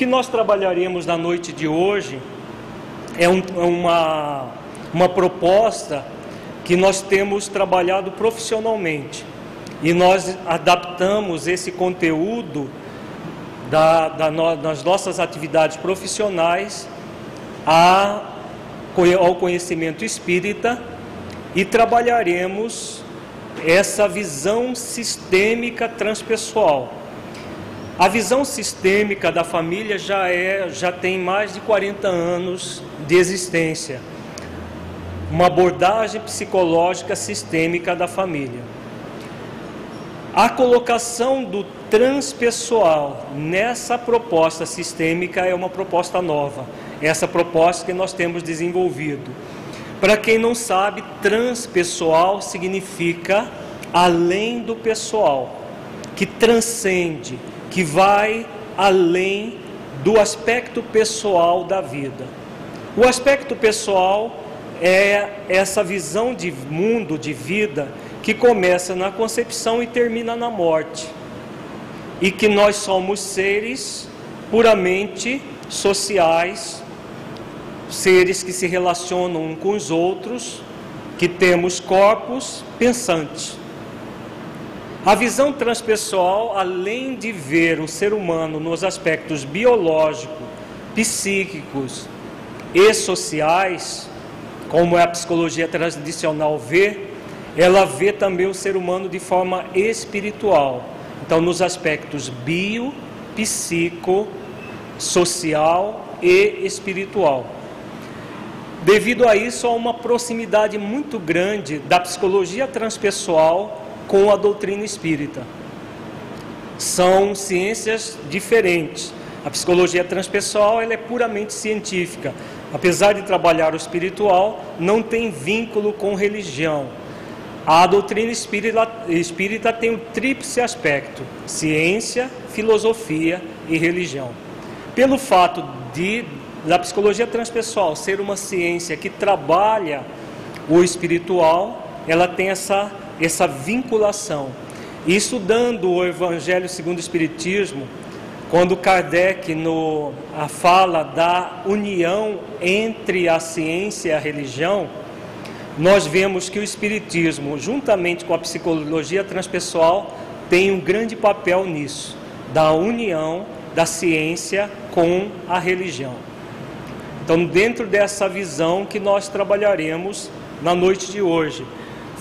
que nós trabalharemos na noite de hoje é um, é uma, uma proposta que nós temos trabalhado profissionalmente. E nós adaptamos esse conteúdo da, da no, das nossas atividades profissionais a, ao conhecimento espírita e trabalharemos essa visão sistêmica transpessoal a visão sistêmica da família já é, já tem mais de 40 anos de existência. Uma abordagem psicológica sistêmica da família. A colocação do transpessoal nessa proposta sistêmica é uma proposta nova. Essa proposta que nós temos desenvolvido. Para quem não sabe, transpessoal significa além do pessoal, que transcende, que vai além do aspecto pessoal da vida. O aspecto pessoal é essa visão de mundo, de vida, que começa na concepção e termina na morte. E que nós somos seres puramente sociais, seres que se relacionam uns com os outros, que temos corpos pensantes. A visão transpessoal, além de ver o ser humano nos aspectos biológicos, psíquicos e sociais, como a psicologia tradicional vê, ela vê também o ser humano de forma espiritual. Então, nos aspectos bio, psico, social e espiritual. Devido a isso, há uma proximidade muito grande da psicologia transpessoal com a doutrina espírita. São ciências diferentes. A psicologia transpessoal ela é puramente científica. Apesar de trabalhar o espiritual, não tem vínculo com religião. A doutrina espírita, espírita tem o tríplice aspecto: ciência, filosofia e religião. Pelo fato de da psicologia transpessoal ser uma ciência que trabalha o espiritual, ela tem essa essa vinculação. E estudando o Evangelho segundo o Espiritismo, quando Kardec no, a fala da união entre a ciência e a religião, nós vemos que o Espiritismo, juntamente com a psicologia transpessoal, tem um grande papel nisso, da união da ciência com a religião. Então, dentro dessa visão que nós trabalharemos na noite de hoje,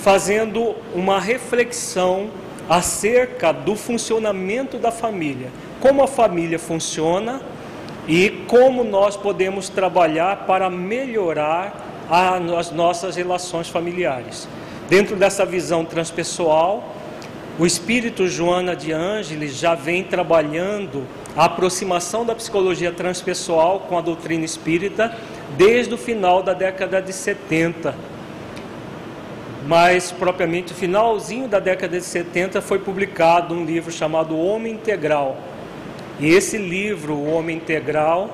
fazendo uma reflexão acerca do funcionamento da família, como a família funciona e como nós podemos trabalhar para melhorar as nossas relações familiares. Dentro dessa visão transpessoal, o espírito Joana de Ângeles já vem trabalhando a aproximação da psicologia transpessoal com a doutrina espírita desde o final da década de 70 mas propriamente finalzinho da década de 70 foi publicado um livro chamado Homem Integral. E esse livro, O Homem Integral,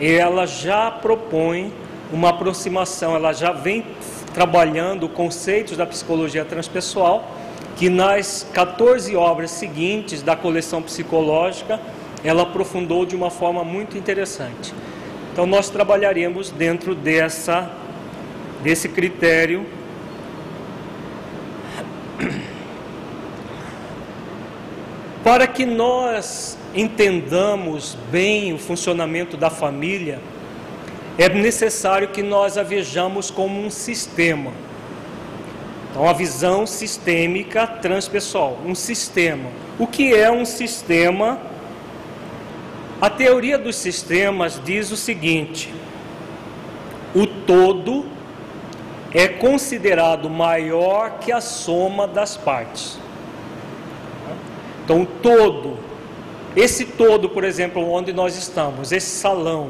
ela já propõe uma aproximação, ela já vem trabalhando conceitos da psicologia transpessoal, que nas 14 obras seguintes da coleção psicológica, ela aprofundou de uma forma muito interessante. Então nós trabalharemos dentro dessa desse critério para que nós entendamos bem o funcionamento da família, é necessário que nós a vejamos como um sistema. Então, a visão sistêmica transpessoal, um sistema. O que é um sistema? A teoria dos sistemas diz o seguinte: o todo é considerado maior que a soma das partes. Então, o todo, esse todo, por exemplo, onde nós estamos, esse salão,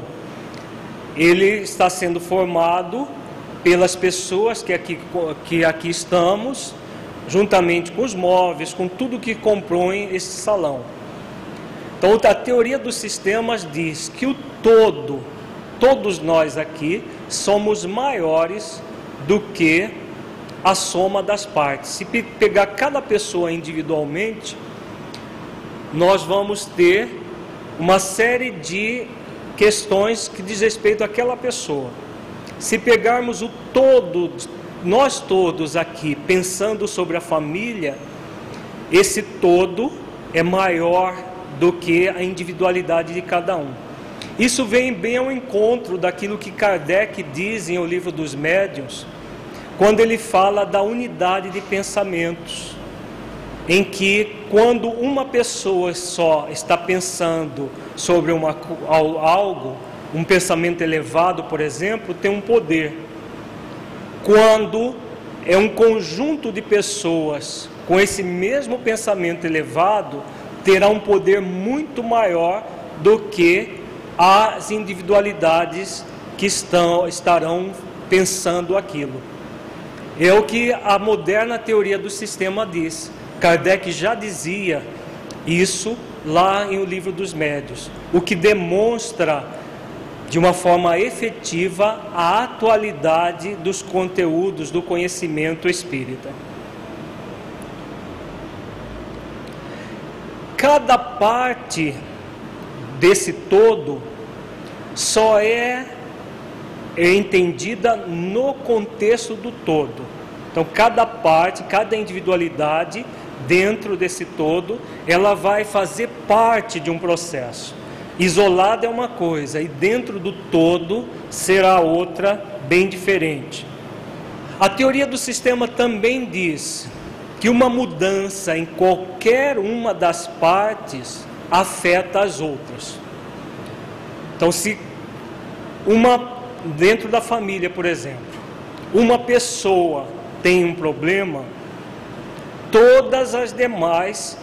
ele está sendo formado pelas pessoas que aqui, que aqui estamos, juntamente com os móveis, com tudo que compõe esse salão. Então, a teoria dos sistemas diz que o todo, todos nós aqui, somos maiores do que a soma das partes. Se pegar cada pessoa individualmente, nós vamos ter uma série de questões que diz respeito àquela pessoa. Se pegarmos o todo, nós todos aqui, pensando sobre a família, esse todo é maior do que a individualidade de cada um. Isso vem bem ao encontro daquilo que Kardec diz em O Livro dos Médiuns, quando ele fala da unidade de pensamentos em que quando uma pessoa só está pensando sobre uma, algo, um pensamento elevado, por exemplo, tem um poder. Quando é um conjunto de pessoas com esse mesmo pensamento elevado, terá um poder muito maior do que as individualidades que estão, estarão pensando aquilo. É o que a moderna teoria do sistema diz. Kardec já dizia isso lá em O Livro dos Médios, o que demonstra de uma forma efetiva a atualidade dos conteúdos do conhecimento espírita. Cada parte desse todo só é entendida no contexto do todo. Então, cada parte, cada individualidade dentro desse todo, ela vai fazer parte de um processo. Isolada é uma coisa e dentro do todo será outra bem diferente. A teoria do sistema também diz que uma mudança em qualquer uma das partes afeta as outras. Então, se uma dentro da família, por exemplo, uma pessoa tem um problema, todas as demais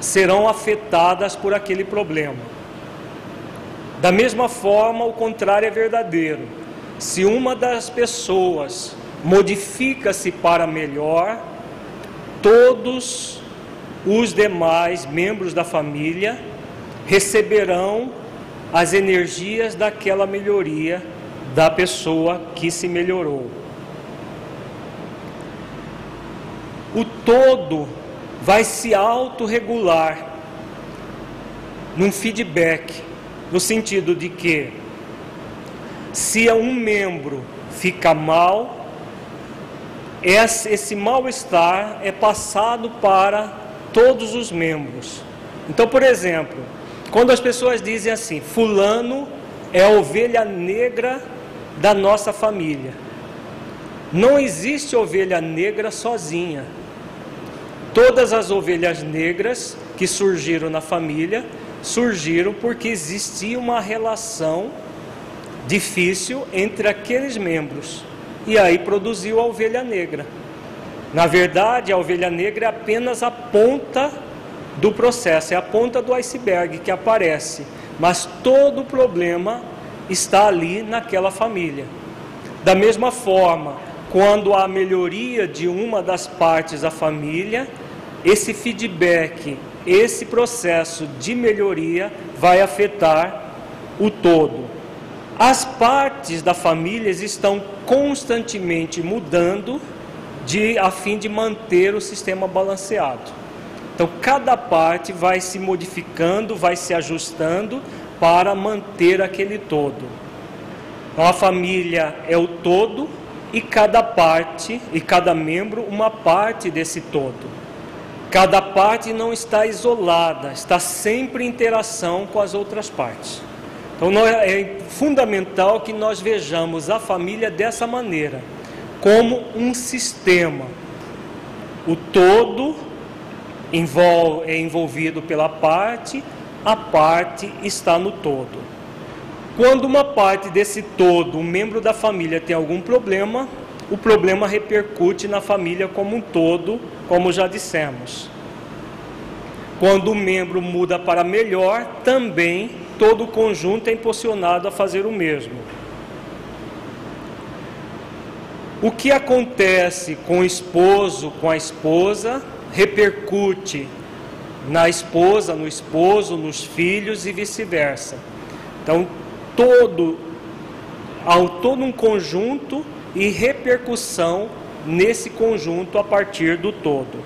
serão afetadas por aquele problema. Da mesma forma, o contrário é verdadeiro. Se uma das pessoas modifica-se para melhor, todos os demais membros da família receberão as energias daquela melhoria da pessoa que se melhorou. O todo vai se autorregular num feedback, no sentido de que se um membro fica mal, esse mal-estar é passado para todos os membros. Então, por exemplo, quando as pessoas dizem assim, fulano é a ovelha negra da nossa família. Não existe ovelha negra sozinha. Todas as ovelhas negras que surgiram na família surgiram porque existia uma relação difícil entre aqueles membros. E aí produziu a ovelha negra. Na verdade, a ovelha negra é apenas a ponta do processo, é a ponta do iceberg que aparece. Mas todo o problema está ali naquela família. Da mesma forma, quando há melhoria de uma das partes da família, esse feedback, esse processo de melhoria vai afetar o todo. As partes da família estão constantemente mudando de, a fim de manter o sistema balanceado. Então, cada parte vai se modificando, vai se ajustando para manter aquele todo. Então, a família é o todo e cada parte e cada membro uma parte desse todo. Cada parte não está isolada, está sempre em interação com as outras partes. Então é fundamental que nós vejamos a família dessa maneira, como um sistema. O todo é envolvido pela parte, a parte está no todo. Quando uma parte desse todo, um membro da família, tem algum problema, o problema repercute na família como um todo, como já dissemos. Quando o membro muda para melhor, também todo o conjunto é impulsionado a fazer o mesmo. O que acontece com o esposo, com a esposa, repercute na esposa, no esposo, nos filhos e vice-versa. Então, todo, há todo um conjunto e repercussão nesse conjunto a partir do todo.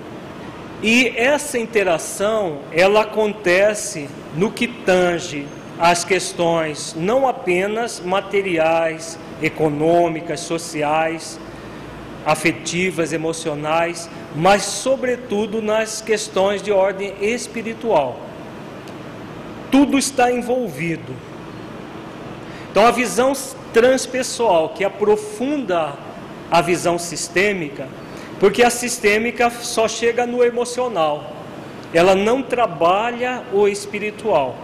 E essa interação, ela acontece no que tange as questões não apenas materiais, econômicas, sociais, afetivas, emocionais, mas sobretudo nas questões de ordem espiritual. Tudo está envolvido. Então a visão transpessoal, que aprofunda a visão sistêmica, porque a sistêmica só chega no emocional, ela não trabalha o espiritual.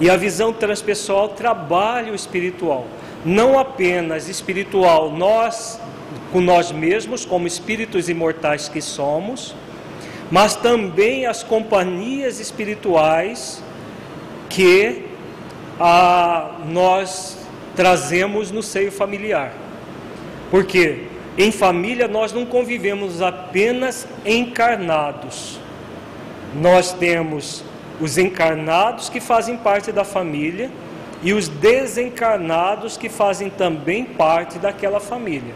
E a visão transpessoal trabalha o espiritual, não apenas espiritual, nós com nós mesmos, como espíritos imortais que somos, mas também as companhias espirituais que ah, nós trazemos no seio familiar. Porque em família nós não convivemos apenas encarnados. Nós temos os encarnados que fazem parte da família e os desencarnados que fazem também parte daquela família.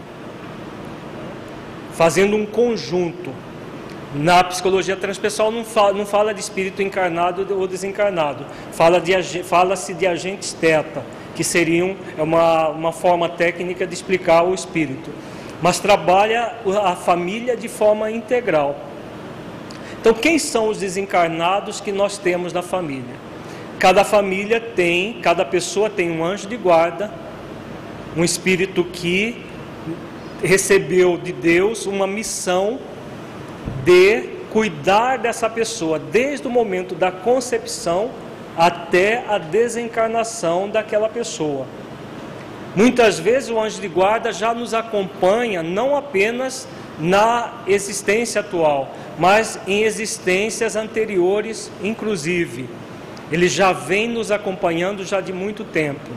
Fazendo um conjunto. Na psicologia transpessoal não fala, não fala de espírito encarnado ou desencarnado, fala-se de, fala de agentes teta, que seriam é uma, uma forma técnica de explicar o espírito, mas trabalha a família de forma integral. Então, quem são os desencarnados que nós temos na família? Cada família tem, cada pessoa tem um anjo de guarda, um espírito que recebeu de Deus uma missão de cuidar dessa pessoa desde o momento da concepção até a desencarnação daquela pessoa. Muitas vezes o anjo de guarda já nos acompanha não apenas na existência atual, mas em existências anteriores, inclusive. Ele já vem nos acompanhando já de muito tempo.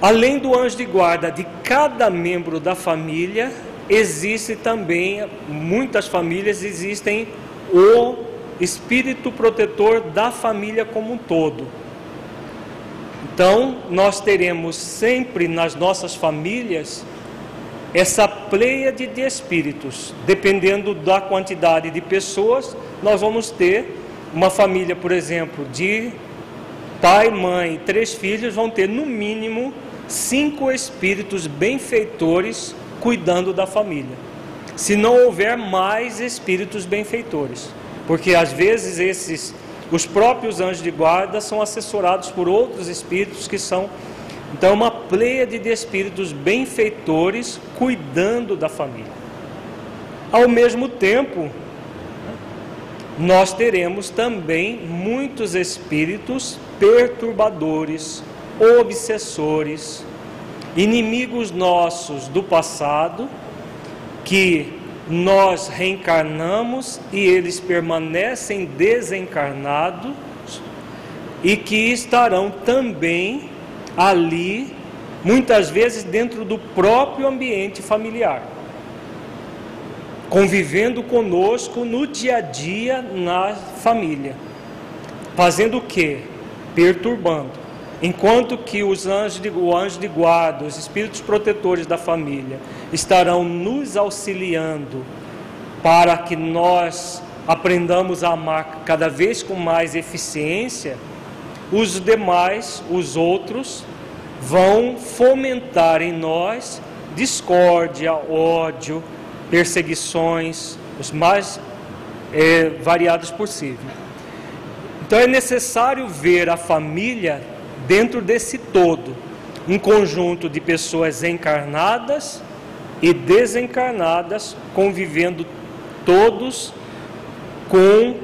Além do anjo de guarda de cada membro da família, existe também, muitas famílias existem o espírito protetor da família como um todo. Então, nós teremos sempre nas nossas famílias essa pleiade de espíritos. Dependendo da quantidade de pessoas, nós vamos ter uma família, por exemplo, de pai, mãe, três filhos, vão ter no mínimo cinco espíritos benfeitores cuidando da família. Se não houver mais espíritos benfeitores, porque às vezes esses os próprios anjos de guarda são assessorados por outros espíritos que são então uma pleia de espíritos benfeitores cuidando da família. Ao mesmo tempo, nós teremos também muitos espíritos perturbadores, obsessores, inimigos nossos do passado, que nós reencarnamos e eles permanecem desencarnados e que estarão também ali, muitas vezes dentro do próprio ambiente familiar, convivendo conosco no dia a dia na família, fazendo o que? Perturbando. Enquanto que os anjos de, o anjo de guarda, os espíritos protetores da família, estarão nos auxiliando para que nós aprendamos a amar cada vez com mais eficiência, os demais, os outros, vão fomentar em nós discórdia, ódio, perseguições, os mais é, variadas possível. Então é necessário ver a família dentro desse todo, um conjunto de pessoas encarnadas e desencarnadas convivendo todos com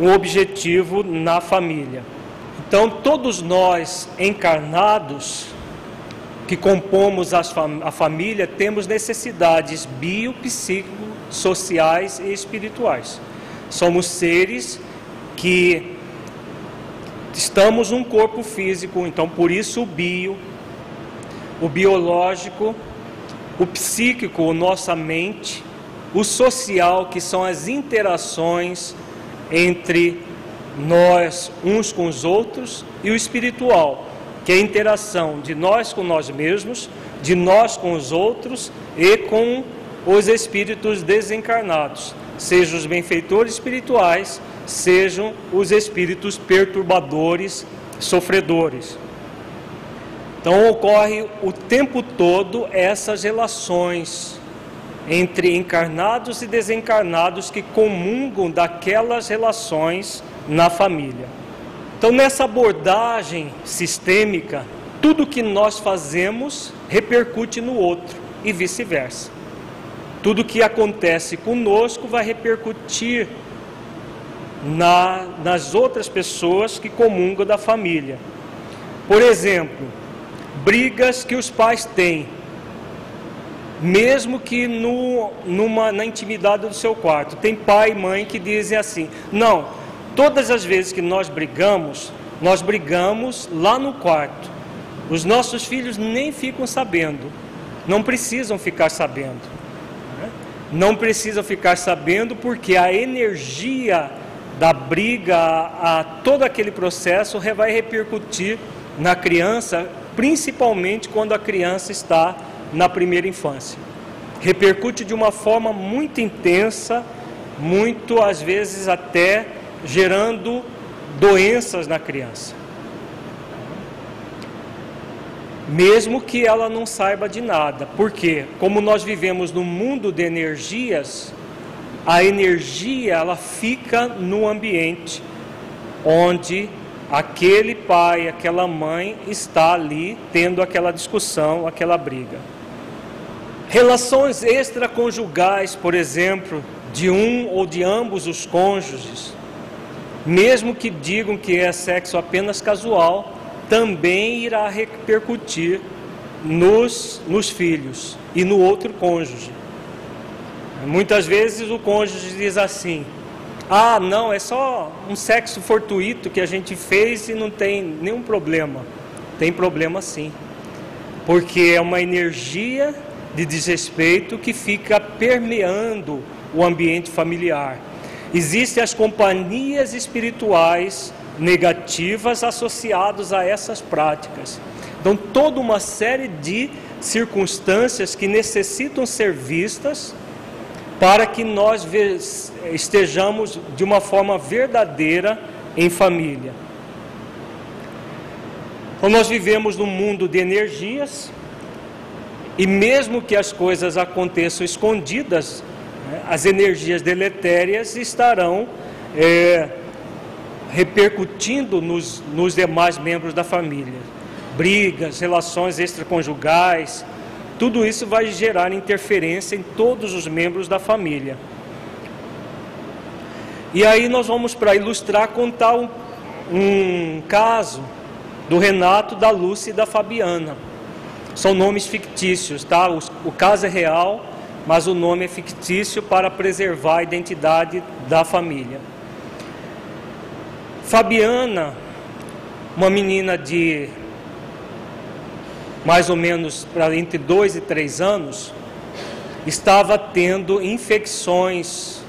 um objetivo na família. Então, todos nós encarnados que compomos a família temos necessidades bio, sociais e espirituais. Somos seres que estamos num corpo físico, então por isso o bio, o biológico, o psíquico, nossa mente, o social, que são as interações entre nós uns com os outros, e o espiritual, que é a interação de nós com nós mesmos, de nós com os outros e com os espíritos desencarnados, sejam os benfeitores espirituais, sejam os espíritos perturbadores, sofredores. Então ocorre o tempo todo essas relações entre encarnados e desencarnados que comungam daquelas relações na família. Então, nessa abordagem sistêmica, tudo que nós fazemos repercute no outro e vice-versa. Tudo que acontece conosco vai repercutir na, nas outras pessoas que comungam da família. Por exemplo, brigas que os pais têm, mesmo que no, numa, na intimidade do seu quarto. Tem pai e mãe que dizem assim: não, todas as vezes que nós brigamos, nós brigamos lá no quarto. Os nossos filhos nem ficam sabendo, não precisam ficar sabendo. Não precisam ficar sabendo porque a energia da briga, a, todo aquele processo vai repercutir na criança, principalmente quando a criança está na primeira infância. Repercute de uma forma muito intensa, muito às vezes até gerando doenças na criança. Mesmo que ela não saiba de nada, porque como nós vivemos num mundo de energias, a energia ela fica no ambiente onde aquele pai, aquela mãe está ali tendo aquela discussão, aquela briga. Relações extraconjugais, por exemplo, de um ou de ambos os cônjuges, mesmo que digam que é sexo apenas casual, também irá repercutir nos, nos filhos e no outro cônjuge. Muitas vezes o cônjuge diz assim: ah, não, é só um sexo fortuito que a gente fez e não tem nenhum problema. Tem problema sim, porque é uma energia de desrespeito que fica permeando o ambiente familiar. Existem as companhias espirituais negativas associadas a essas práticas. Então, toda uma série de circunstâncias que necessitam ser vistas para que nós estejamos de uma forma verdadeira em família. Então, nós vivemos num mundo de energias, e mesmo que as coisas aconteçam escondidas, né, as energias deletérias estarão é, repercutindo nos, nos demais membros da família. Brigas, relações extraconjugais, tudo isso vai gerar interferência em todos os membros da família. E aí nós vamos, para ilustrar, contar um, um caso do Renato, da Lúcia e da Fabiana. São nomes fictícios, tá? O, o caso é real, mas o nome é fictício para preservar a identidade da família. Fabiana, uma menina de mais ou menos para entre dois e três anos, estava tendo infecções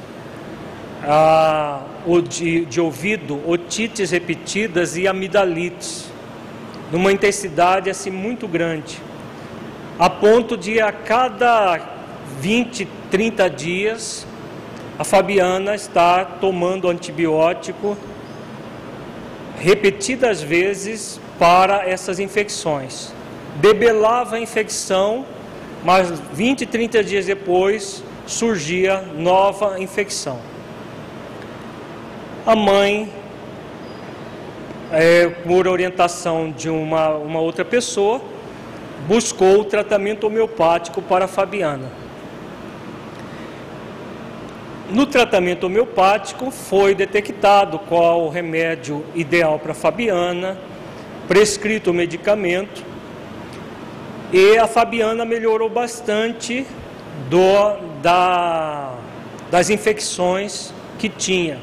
ah, de, de ouvido, otites repetidas e amidalites, numa intensidade assim muito grande, a ponto de a cada 20, 30 dias a Fabiana estar tomando antibiótico repetidas vezes para essas infecções debelava a infecção, mas 20, 30 dias depois surgia nova infecção. A mãe, é, por orientação de uma, uma outra pessoa, buscou o tratamento homeopático para a Fabiana. No tratamento homeopático foi detectado qual o remédio ideal para Fabiana, prescrito o medicamento, e a Fabiana melhorou bastante do, da, das infecções que tinha.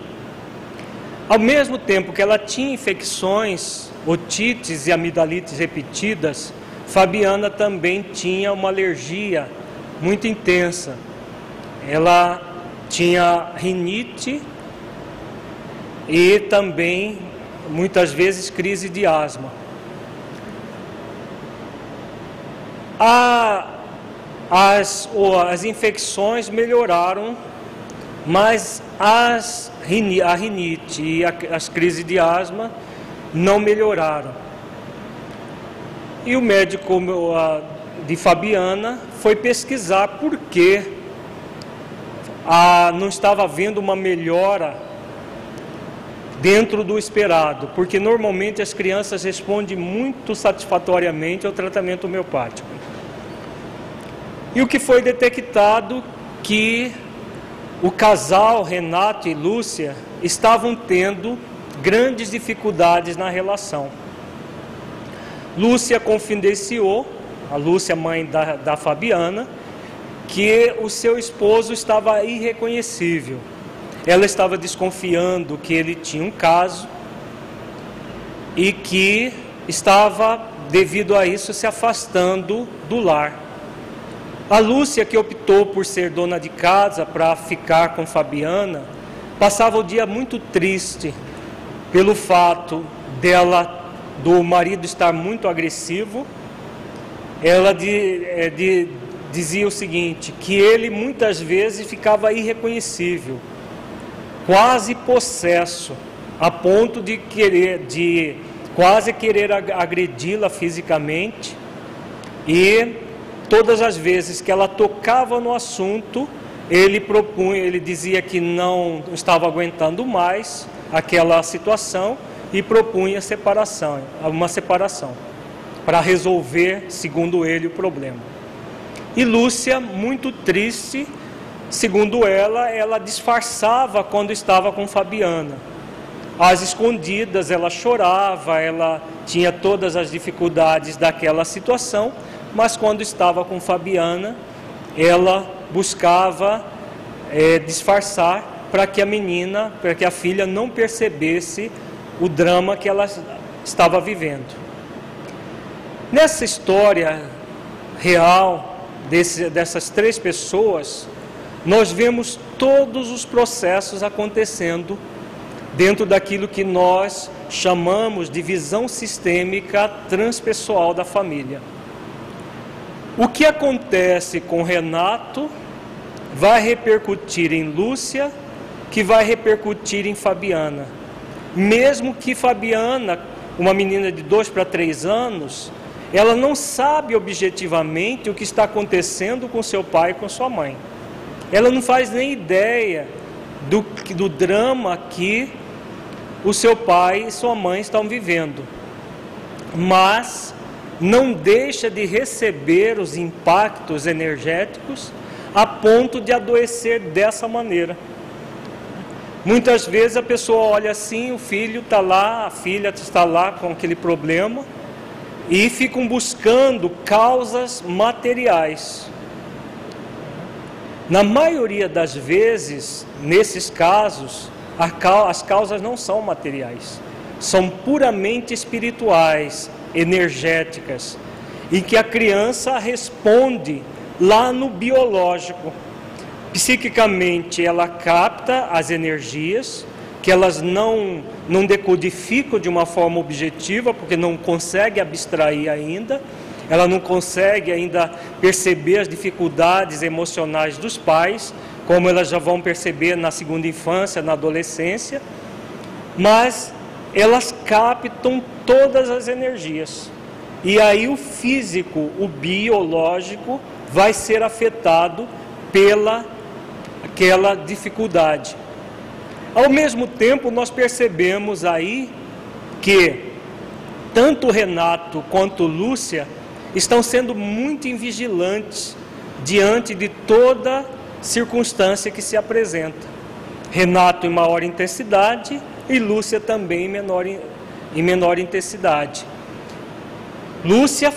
Ao mesmo tempo que ela tinha infecções, otites e amidalites repetidas, Fabiana também tinha uma alergia muito intensa. Ela tinha rinite e também muitas vezes crise de asma. A, as, as infecções melhoraram, mas as, a rinite e a, as crises de asma não melhoraram. E o médico de Fabiana foi pesquisar por que não estava havendo uma melhora dentro do esperado, porque normalmente as crianças respondem muito satisfatoriamente ao tratamento homeopático. E o que foi detectado que o casal Renato e Lúcia estavam tendo grandes dificuldades na relação. Lúcia confidenciou, a Lúcia, mãe da, da Fabiana, que o seu esposo estava irreconhecível. Ela estava desconfiando que ele tinha um caso e que estava, devido a isso, se afastando do lar. A Lúcia, que optou por ser dona de casa para ficar com Fabiana, passava o dia muito triste pelo fato dela do marido estar muito agressivo, ela de, é, de, dizia o seguinte, que ele muitas vezes ficava irreconhecível, quase possesso, a ponto de querer, de quase querer agredi-la fisicamente, e todas as vezes que ela tocava no assunto, ele propunha, ele dizia que não estava aguentando mais aquela situação e propunha separação, uma separação, para resolver, segundo ele, o problema. E Lúcia, muito triste, segundo ela, ela disfarçava quando estava com Fabiana. Às escondidas, ela chorava, ela tinha todas as dificuldades daquela situação, mas quando estava com Fabiana, ela buscava é, disfarçar para que a menina, para que a filha não percebesse o drama que ela estava vivendo. Nessa história real desse, dessas três pessoas, nós vemos todos os processos acontecendo dentro daquilo que nós chamamos de visão sistêmica transpessoal da família. O que acontece com Renato vai repercutir em Lúcia, que vai repercutir em Fabiana mesmo que Fabiana, uma menina de dois para três anos, ela não sabe objetivamente o que está acontecendo com seu pai e com sua mãe. Ela não faz nem ideia do, do drama que o seu pai e sua mãe estão vivendo. Mas não deixa de receber os impactos energéticos a ponto de adoecer dessa maneira. Muitas vezes a pessoa olha assim, o filho está lá, a filha está lá com aquele problema e ficam buscando causas materiais. Na maioria das vezes, nesses casos, as causas não são materiais, são puramente espirituais, energéticas, em que a criança responde lá no biológico. Psiquicamente, ela capta as energias, que elas não, não decodificam de uma forma objetiva, porque não consegue abstrair ainda, ela não consegue ainda perceber as dificuldades emocionais dos pais, como elas já vão perceber na segunda infância, na adolescência, mas elas captam todas as energias. E aí o físico, o biológico, vai ser afetado pela aquela dificuldade. Ao mesmo tempo, nós percebemos aí que tanto Renato quanto Lúcia estão sendo muito vigilantes diante de toda circunstância que se apresenta. Renato em maior intensidade e Lúcia também em menor, em menor intensidade. Lúcia,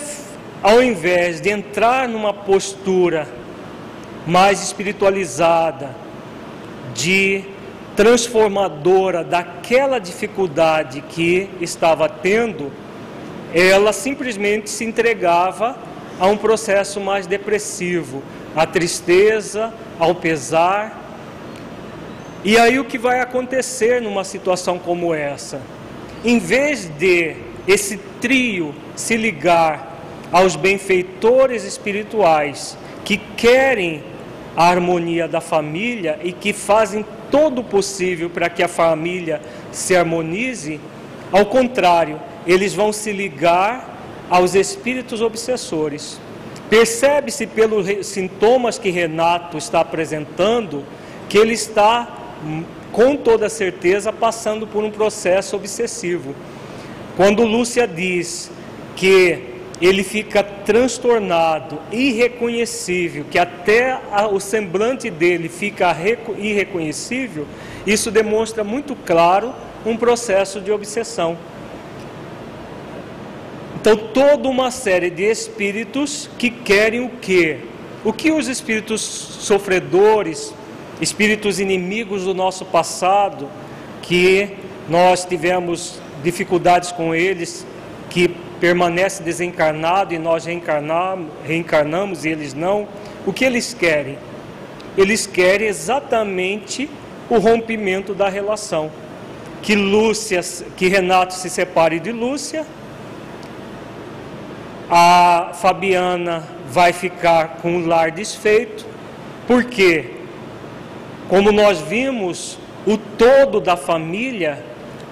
ao invés de entrar numa postura mais espiritualizada, de transformadora daquela dificuldade que estava tendo, ela simplesmente se entregava a um processo mais depressivo, à tristeza, ao pesar. E aí o que vai acontecer numa situação como essa? Em vez de esse trio se ligar aos benfeitores espirituais que querem a harmonia da família e que fazem todo o possível para que a família se harmonize, ao contrário, eles vão se ligar aos espíritos obsessores. Percebe-se pelos sintomas que Renato está apresentando que ele está, com toda certeza, passando por um processo obsessivo. Quando Lúcia diz que ele fica transtornado, irreconhecível, que até o semblante dele fica irreconhecível, isso demonstra muito claro um processo de obsessão. Então, toda uma série de espíritos que querem o quê? O que os espíritos sofredores, espíritos inimigos do nosso passado, que nós tivemos dificuldades com eles, que permanece desencarnado e nós reencarnamos, e eles não, o que eles querem? Eles querem exatamente o rompimento da relação. Que Lúcia, que Renato se separe de Lúcia, a Fabiana vai ficar com o lar desfeito, porque, como nós vimos, o todo da família,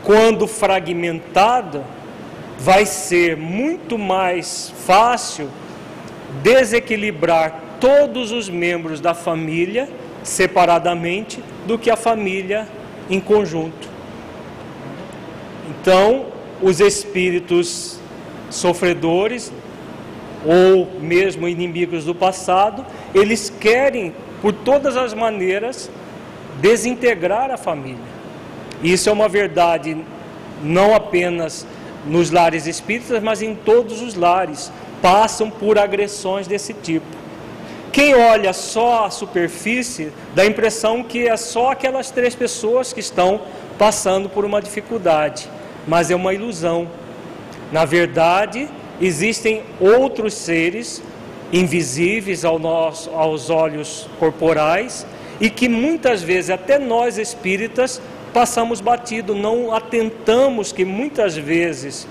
quando fragmentado, vai ser muito mais fácil desequilibrar todos os membros da família separadamente do que a família em conjunto. Então, os espíritos sofredores ou mesmo inimigos do passado, eles querem, por todas as maneiras, desintegrar a família. Isso é uma verdade não apenas nos lares espíritas, mas em todos os lares passam por agressões desse tipo. Quem olha só a superfície dá a impressão que é só aquelas três pessoas que estão passando por uma dificuldade, mas é uma ilusão. Na verdade, existem outros seres invisíveis ao nosso, aos olhos corporais e que muitas vezes até nós espíritas passamos batido, não atentamos que muitas vezes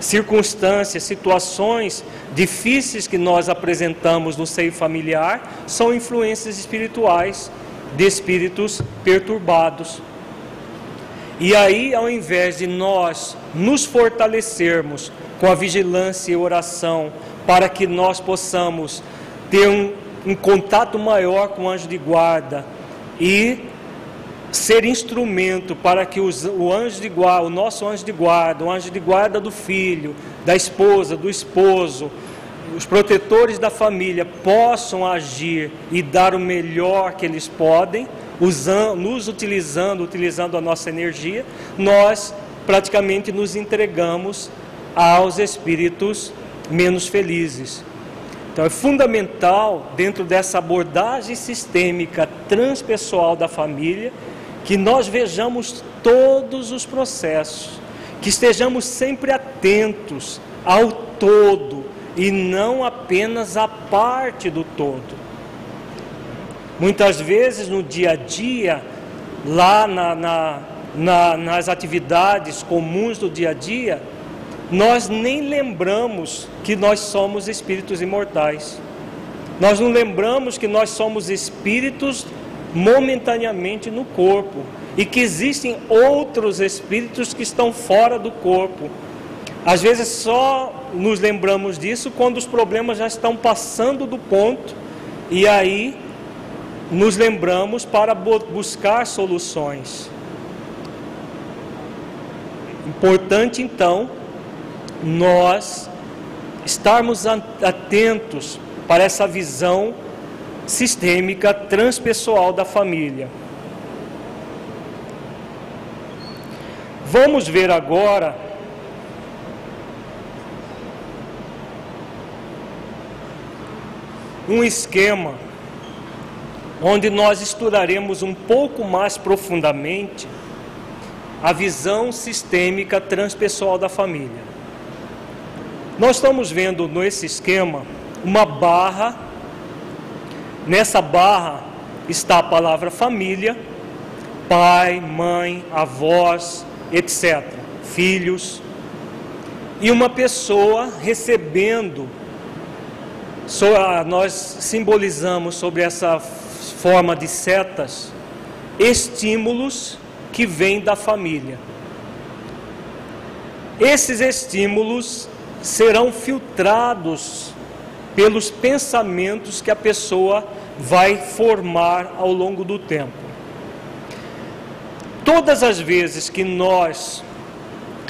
circunstâncias, situações difíceis que nós apresentamos no seio familiar são influências espirituais de espíritos perturbados. E aí, ao invés de nós nos fortalecermos com a vigilância e oração, para que nós possamos ter um, um contato maior com o anjo de guarda e ser instrumento para que os, o anjo de guarda, o nosso anjo de guarda, o anjo de guarda do filho, da esposa, do esposo, os protetores da família possam agir e dar o melhor que eles podem, usando, nos utilizando, utilizando a nossa energia, nós praticamente nos entregamos aos espíritos menos felizes. Então é fundamental, dentro dessa abordagem sistêmica transpessoal da família, que nós vejamos todos os processos, que estejamos sempre atentos ao todo e não apenas à parte do todo. Muitas vezes no dia a dia, lá na, na, na, nas atividades comuns do dia a dia, nós nem lembramos que nós somos espíritos imortais. Nós não lembramos que nós somos espíritos momentaneamente no corpo e que existem outros espíritos que estão fora do corpo. Às vezes só nos lembramos disso quando os problemas já estão passando do ponto e aí nos lembramos para buscar soluções. Importante então nós estarmos atentos para essa visão sistêmica transpessoal da família. Vamos ver agora um esquema onde nós estudaremos um pouco mais profundamente a visão sistêmica transpessoal da família. Nós estamos vendo nesse esquema uma barra. Nessa barra está a palavra família, pai, mãe, avós, etc., filhos, e uma pessoa recebendo, nós simbolizamos sobre essa forma de setas, estímulos que vêm da família. Esses estímulos serão filtrados pelos pensamentos que a pessoa vai formar ao longo do tempo. Todas as vezes que nós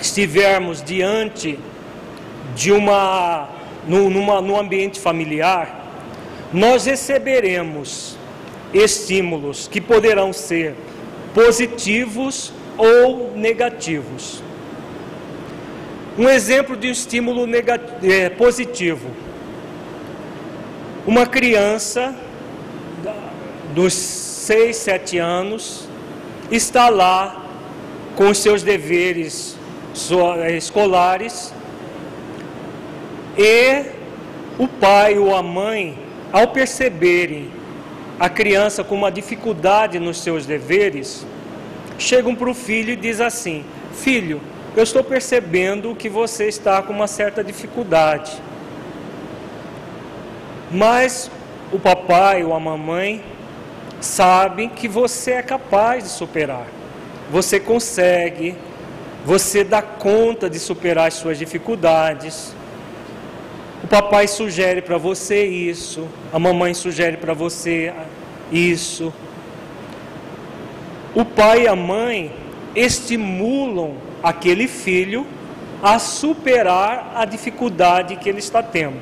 estivermos diante de uma numa, num ambiente familiar, nós receberemos estímulos que poderão ser positivos ou negativos. Um exemplo de um estímulo é, positivo: uma criança dos 6, 7 anos está lá com os seus deveres eh, escolares e o pai ou a mãe, ao perceberem a criança com uma dificuldade nos seus deveres, chegam para o filho e diz assim: Filho, eu estou percebendo que você está com uma certa dificuldade. Mas o papai ou a mamãe sabem que você é capaz de superar. Você consegue, você dá conta de superar as suas dificuldades. O papai sugere para você isso, a mamãe sugere para você isso. O pai e a mãe estimulam aquele filho a superar a dificuldade que ele está tendo.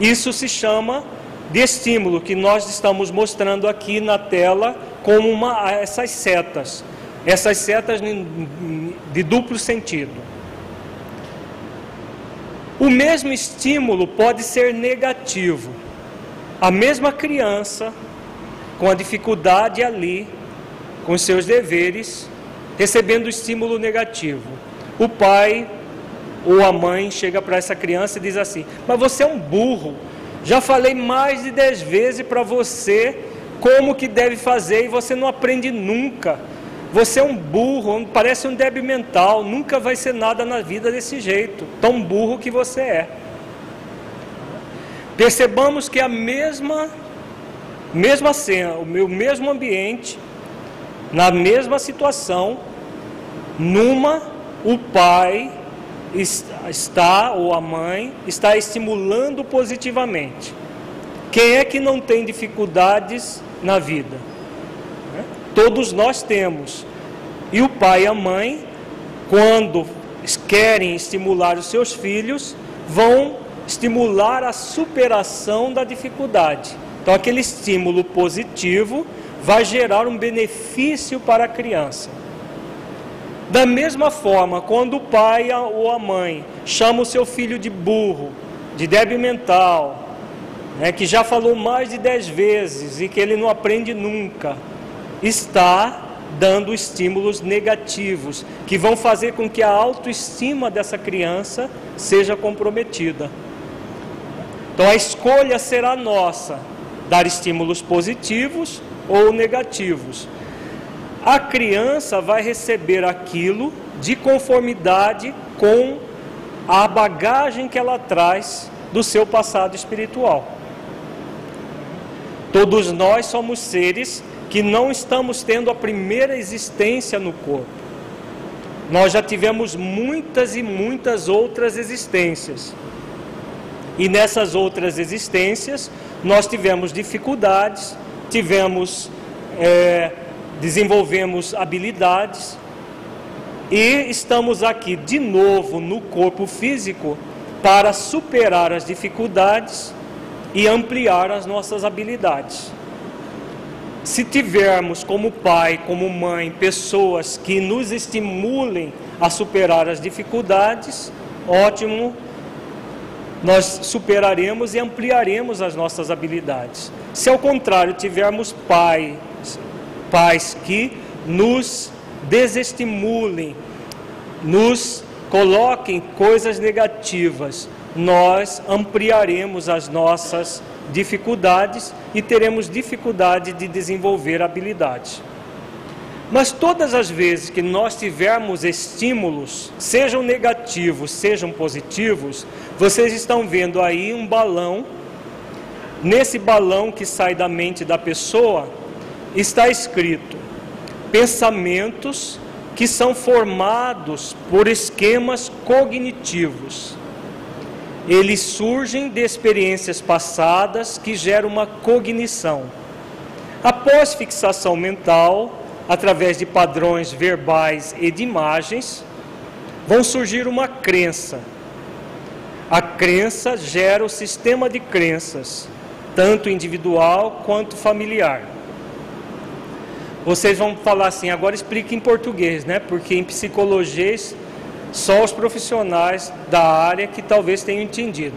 Isso se chama de estímulo que nós estamos mostrando aqui na tela como uma, essas setas, essas setas de duplo sentido. O mesmo estímulo pode ser negativo. A mesma criança, com a dificuldade ali, com seus deveres, recebendo estímulo negativo. O pai ou a mãe chega para essa criança e diz assim: Mas você é um burro, já falei mais de dez vezes para você como que deve fazer e você não aprende nunca. Você é um burro, parece um débil mental, nunca vai ser nada na vida desse jeito, tão burro que você é. Percebamos que a mesma mesma cena, o meu mesmo ambiente, na mesma situação, numa o pai está, ou a mãe, está estimulando positivamente. Quem é que não tem dificuldades na vida? Né? Todos nós temos. E o pai e a mãe, quando querem estimular os seus filhos, vão estimular a superação da dificuldade. Então, aquele estímulo positivo vai gerar um benefício para a criança. Da mesma forma, quando o pai ou a mãe chama o seu filho de burro, de débil mental, né, que já falou mais de dez vezes e que ele não aprende nunca, está dando estímulos negativos que vão fazer com que a autoestima dessa criança seja comprometida. Então a escolha será nossa, dar estímulos positivos ou negativos a criança vai receber aquilo de conformidade com a bagagem que ela traz do seu passado espiritual. Todos nós somos seres que não estamos tendo a primeira existência no corpo. Nós já tivemos muitas e muitas outras existências. E nessas outras existências, nós tivemos dificuldades, tivemos é, desenvolvemos habilidades E estamos aqui de novo no corpo físico para superar as dificuldades e ampliar as nossas habilidades. Se tivermos como pai, como mãe, pessoas que nos estimulem a superar as dificuldades, ótimo, nós superaremos e ampliaremos as nossas habilidades. Se ao contrário tivermos pais, pais que nos desestimulem, nos coloquem coisas negativas, nós ampliaremos as nossas dificuldades e teremos dificuldade de desenvolver habilidades. Mas todas as vezes que nós tivermos estímulos, sejam negativos, sejam positivos, vocês estão vendo aí um balão. Nesse balão que sai da mente da pessoa, está escrito pensamentos que são formados por esquemas cognitivos. Eles surgem de experiências passadas que geram uma cognição. Após fixação mental, através de padrões verbais e de imagens, vão surgir uma crença. A crença gera o sistema de crenças, tanto individual quanto familiar. Vocês vão falar assim, agora explique em português, né? Porque em psicologia só os profissionais da área que talvez tenham entendido.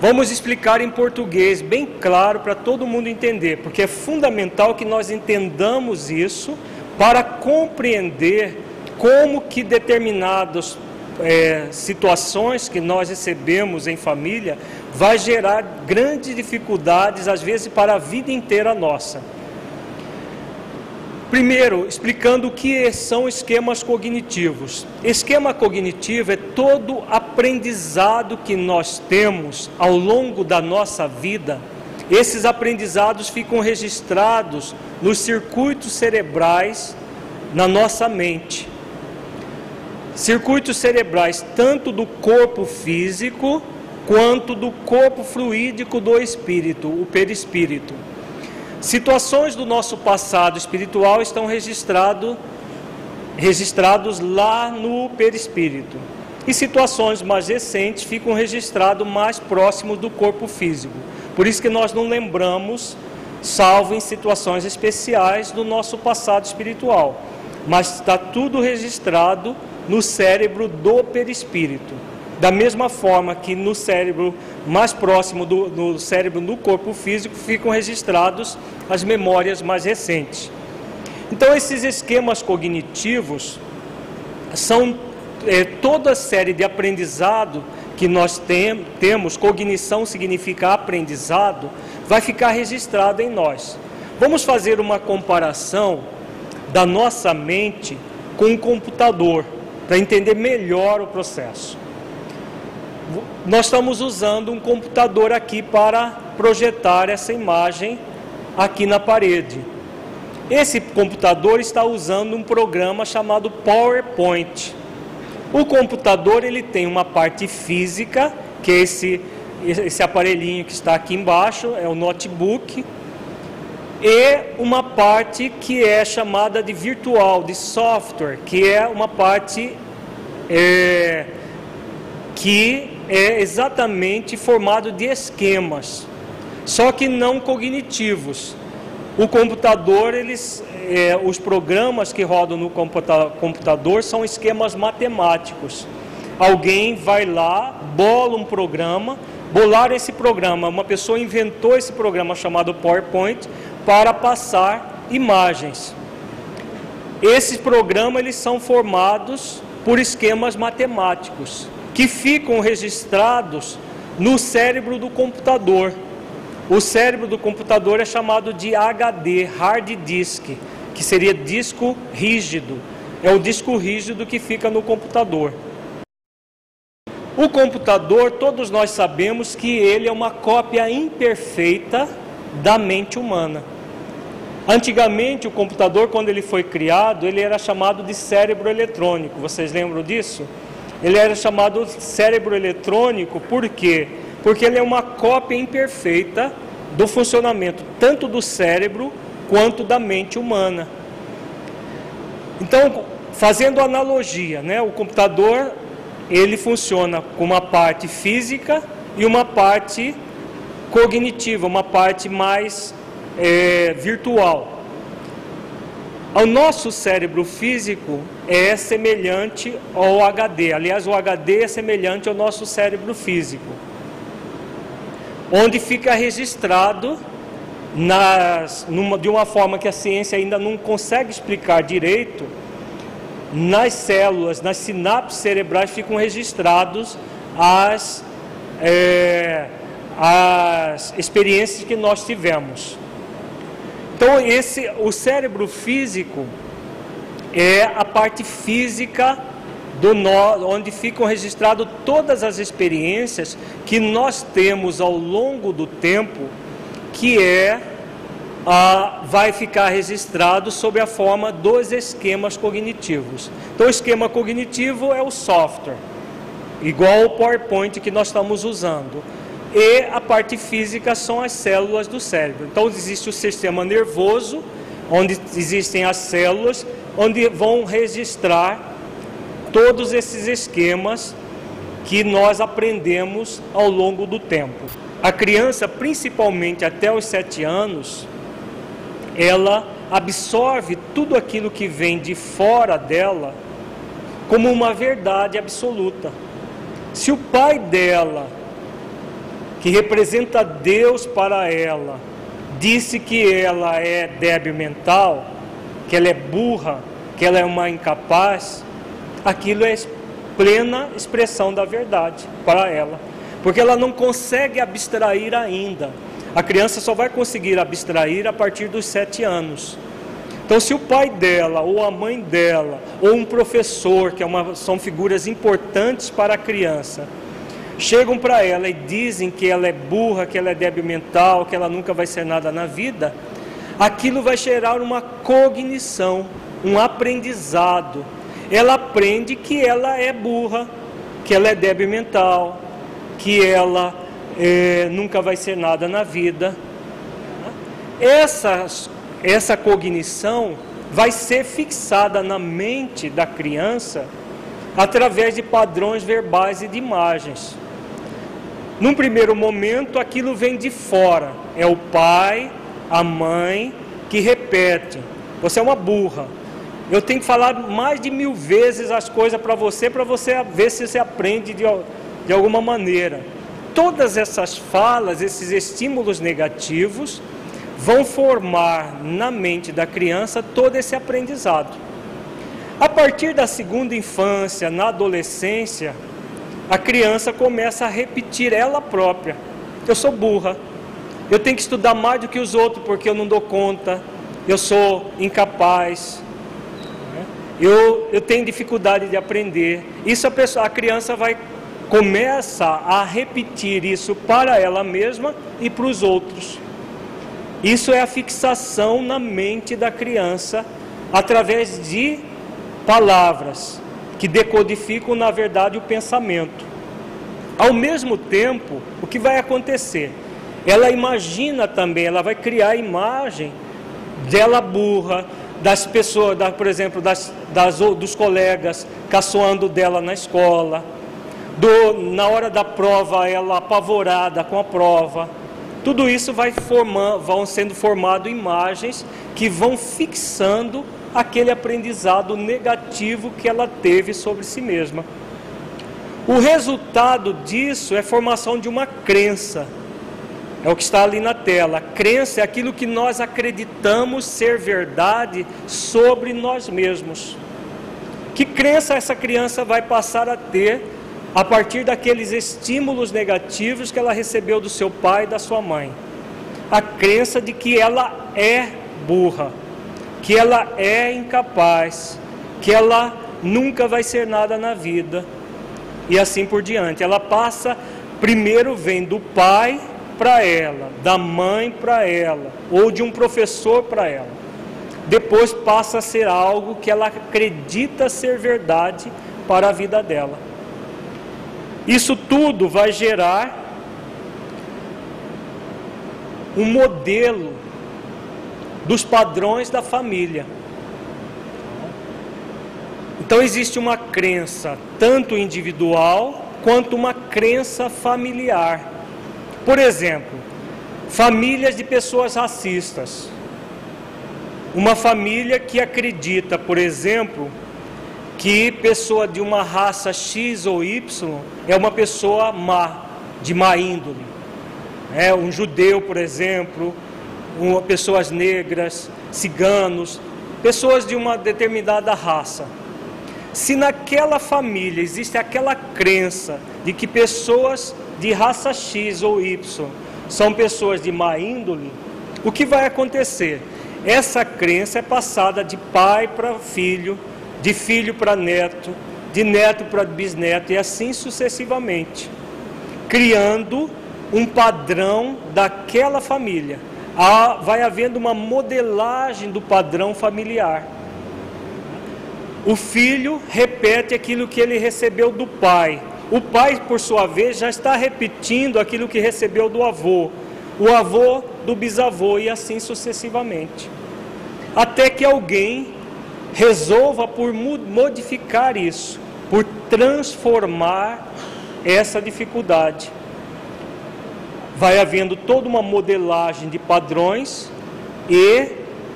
Vamos explicar em português, bem claro, para todo mundo entender, porque é fundamental que nós entendamos isso para compreender como que determinadas é, situações que nós recebemos em família vai gerar grandes dificuldades, às vezes, para a vida inteira nossa. Primeiro, explicando o que são esquemas cognitivos. Esquema cognitivo é todo aprendizado que nós temos ao longo da nossa vida. Esses aprendizados ficam registrados nos circuitos cerebrais na nossa mente. Circuitos cerebrais tanto do corpo físico quanto do corpo fluídico do espírito, o perispírito. Situações do nosso passado espiritual estão registrado, registrados lá no perispírito. E situações mais recentes ficam registradas mais próximos do corpo físico. Por isso que nós não lembramos, salvo em situações especiais, do nosso passado espiritual. Mas está tudo registrado no cérebro do perispírito. Da mesma forma que no cérebro mais próximo do, do cérebro no corpo físico ficam registrados as memórias mais recentes. Então, esses esquemas cognitivos são é, toda a série de aprendizado que nós tem, temos, cognição significa aprendizado, vai ficar registrado em nós. Vamos fazer uma comparação da nossa mente com um computador, para entender melhor o processo nós estamos usando um computador aqui para projetar essa imagem aqui na parede. Esse computador está usando um programa chamado PowerPoint. O computador ele tem uma parte física, que é esse, esse aparelhinho que está aqui embaixo, é o notebook, e uma parte que é chamada de virtual, de software, que é uma parte é, que é exatamente formado de esquemas, só que não cognitivos. O computador, eles, é, os programas que rodam no computador são esquemas matemáticos. Alguém vai lá, bola um programa, bolar esse programa. Uma pessoa inventou esse programa chamado PowerPoint para passar imagens. Esses programas eles são formados por esquemas matemáticos que ficam registrados no cérebro do computador. O cérebro do computador é chamado de HD, hard disk, que seria disco rígido. É o disco rígido que fica no computador. O computador, todos nós sabemos que ele é uma cópia imperfeita da mente humana. Antigamente, o computador, quando ele foi criado, ele era chamado de cérebro eletrônico. Vocês lembram disso? Ele era chamado cérebro eletrônico, por quê? Porque ele é uma cópia imperfeita do funcionamento tanto do cérebro quanto da mente humana. Então, fazendo analogia, né? O computador ele funciona com uma parte física e uma parte cognitiva, uma parte mais é, virtual. O nosso cérebro físico é semelhante ao HD. Aliás, o HD é semelhante ao nosso cérebro físico, onde fica registrado nas, numa, de uma forma que a ciência ainda não consegue explicar direito, nas células, nas sinapses cerebrais ficam registrados as, é, as experiências que nós tivemos. Então esse, o cérebro físico é a parte física do nó, onde ficam registradas todas as experiências que nós temos ao longo do tempo, que é a, vai ficar registrado sob a forma dos esquemas cognitivos. Então, o esquema cognitivo é o software, igual o PowerPoint que nós estamos usando e a parte física são as células do cérebro. Então existe o sistema nervoso, onde existem as células, onde vão registrar todos esses esquemas que nós aprendemos ao longo do tempo. A criança, principalmente até os sete anos, ela absorve tudo aquilo que vem de fora dela como uma verdade absoluta. Se o pai dela que representa Deus para ela, disse que ela é débil mental, que ela é burra, que ela é uma incapaz, aquilo é plena expressão da verdade para ela, porque ela não consegue abstrair ainda. A criança só vai conseguir abstrair a partir dos sete anos. Então, se o pai dela, ou a mãe dela, ou um professor, que é uma, são figuras importantes para a criança, chegam para ela e dizem que ela é burra, que ela é débil mental, que ela nunca vai ser nada na vida, aquilo vai gerar uma cognição, um aprendizado. Ela aprende que ela é burra, que ela é débil mental, que ela é, nunca vai ser nada na vida. Essa, essa cognição vai ser fixada na mente da criança através de padrões verbais e de imagens. Num primeiro momento, aquilo vem de fora. É o pai, a mãe que repete: Você é uma burra. Eu tenho que falar mais de mil vezes as coisas para você, para você ver se você aprende de, de alguma maneira. Todas essas falas, esses estímulos negativos, vão formar na mente da criança todo esse aprendizado. A partir da segunda infância, na adolescência, a criança começa a repetir ela própria: Eu sou burra, eu tenho que estudar mais do que os outros porque eu não dou conta, eu sou incapaz, eu, eu tenho dificuldade de aprender. Isso a, pessoa, a criança vai começa a repetir isso para ela mesma e para os outros. Isso é a fixação na mente da criança através de palavras que decodificam, na verdade, o pensamento. Ao mesmo tempo, o que vai acontecer? Ela imagina também, ela vai criar a imagem dela burra, das pessoas, da, por exemplo, das, das, dos colegas caçoando dela na escola, do, na hora da prova ela apavorada com a prova. Tudo isso vai formando, vão sendo formado imagens que vão fixando aquele aprendizado negativo que ela teve sobre si mesma. O resultado disso é formação de uma crença. É o que está ali na tela. Crença é aquilo que nós acreditamos ser verdade sobre nós mesmos. Que crença essa criança vai passar a ter a partir daqueles estímulos negativos que ela recebeu do seu pai e da sua mãe? A crença de que ela é burra que ela é incapaz, que ela nunca vai ser nada na vida e assim por diante. Ela passa, primeiro vem do pai para ela, da mãe para ela, ou de um professor para ela. Depois passa a ser algo que ela acredita ser verdade para a vida dela. Isso tudo vai gerar um modelo dos padrões da família. Então existe uma crença tanto individual quanto uma crença familiar. Por exemplo, famílias de pessoas racistas. Uma família que acredita, por exemplo, que pessoa de uma raça X ou Y é uma pessoa má, de má índole. É um judeu, por exemplo, pessoas negras, ciganos, pessoas de uma determinada raça. Se naquela família existe aquela crença de que pessoas de raça X ou Y são pessoas de má índole, o que vai acontecer? Essa crença é passada de pai para filho, de filho para neto, de neto para bisneto e assim sucessivamente, criando um padrão daquela família. Vai havendo uma modelagem do padrão familiar. O filho repete aquilo que ele recebeu do pai. O pai, por sua vez, já está repetindo aquilo que recebeu do avô. O avô do bisavô e assim sucessivamente. Até que alguém resolva por modificar isso, por transformar essa dificuldade. Vai havendo toda uma modelagem de padrões e,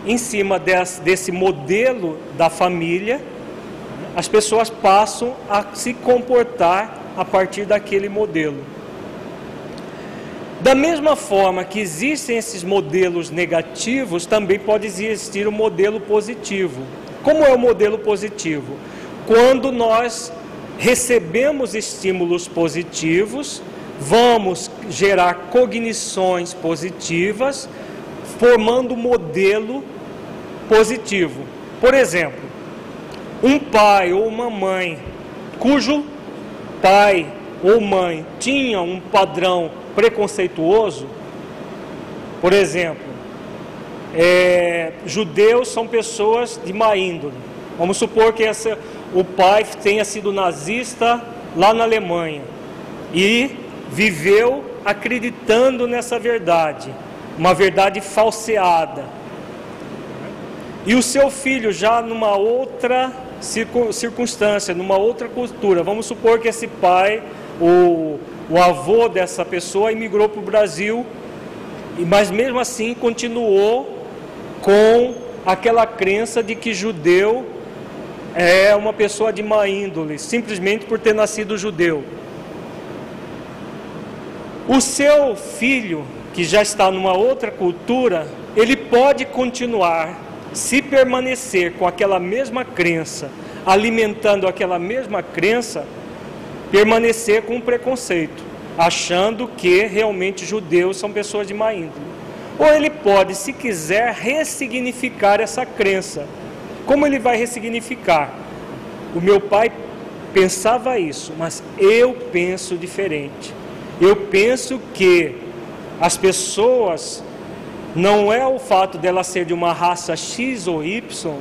em cima desse, modelo da família, as pessoas passam a se comportar a partir daquele modelo. Da mesma forma que existem esses modelos negativos, também pode existir o um modelo positivo. Como é o modelo positivo? Quando nós recebemos estímulos positivos, vamos gerar cognições positivas, formando um modelo positivo. Por exemplo, um pai ou uma mãe cujo pai ou mãe tinha um padrão preconceituoso, por exemplo, é, judeus são pessoas de má índole. Vamos supor que essa, o pai tenha sido nazista lá na Alemanha e viveu acreditando nessa verdade, uma verdade falseada. E o seu filho já numa outra circunstância, numa outra cultura. Vamos supor que esse pai, o, o avô dessa pessoa, imigrou para o Brasil, mas mesmo assim continuou com aquela crença de que judeu é uma pessoa de má índole, simplesmente por ter nascido judeu. O seu filho, que já está numa outra cultura, ele pode continuar se permanecer com aquela mesma crença, alimentando aquela mesma crença, permanecer com preconceito, achando que realmente judeus são pessoas de má índole. Ou ele pode, se quiser, ressignificar essa crença. Como ele vai ressignificar? O meu pai pensava isso, mas eu penso diferente. Eu penso que as pessoas não é o fato dela ser de uma raça X ou Y,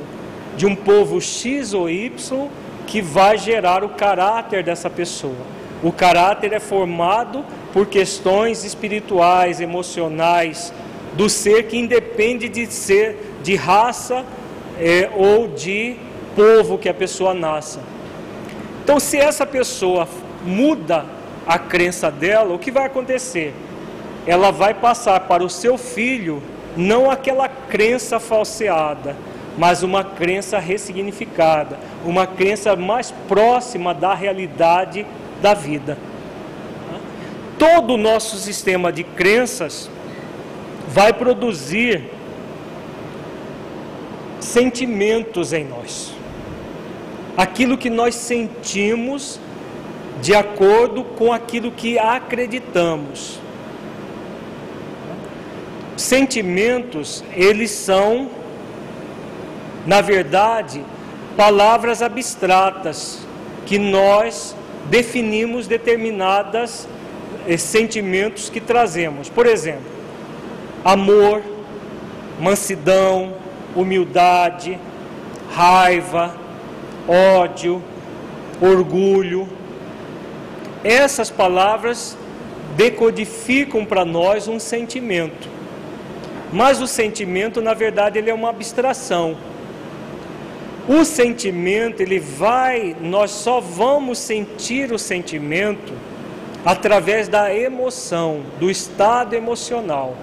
de um povo X ou Y, que vai gerar o caráter dessa pessoa. O caráter é formado por questões espirituais, emocionais, do ser que independe de ser de raça é, ou de povo que a pessoa nasça. Então, se essa pessoa muda a crença dela, o que vai acontecer? ela vai passar para o seu filho não aquela crença falseada, mas uma crença ressignificada, uma crença mais próxima da realidade da vida. Todo o nosso sistema de crenças vai produzir sentimentos em nós. Aquilo que nós sentimos de acordo com aquilo que acreditamos. Sentimentos, eles são, na verdade, palavras abstratas que nós definimos determinadas eh, sentimentos que trazemos. Por exemplo, amor, mansidão, humildade, raiva, ódio, orgulho. Essas palavras decodificam para nós um sentimento. Mas o sentimento, na verdade, ele é uma abstração. O sentimento, ele vai, nós só vamos sentir o sentimento através da emoção, do estado emocional.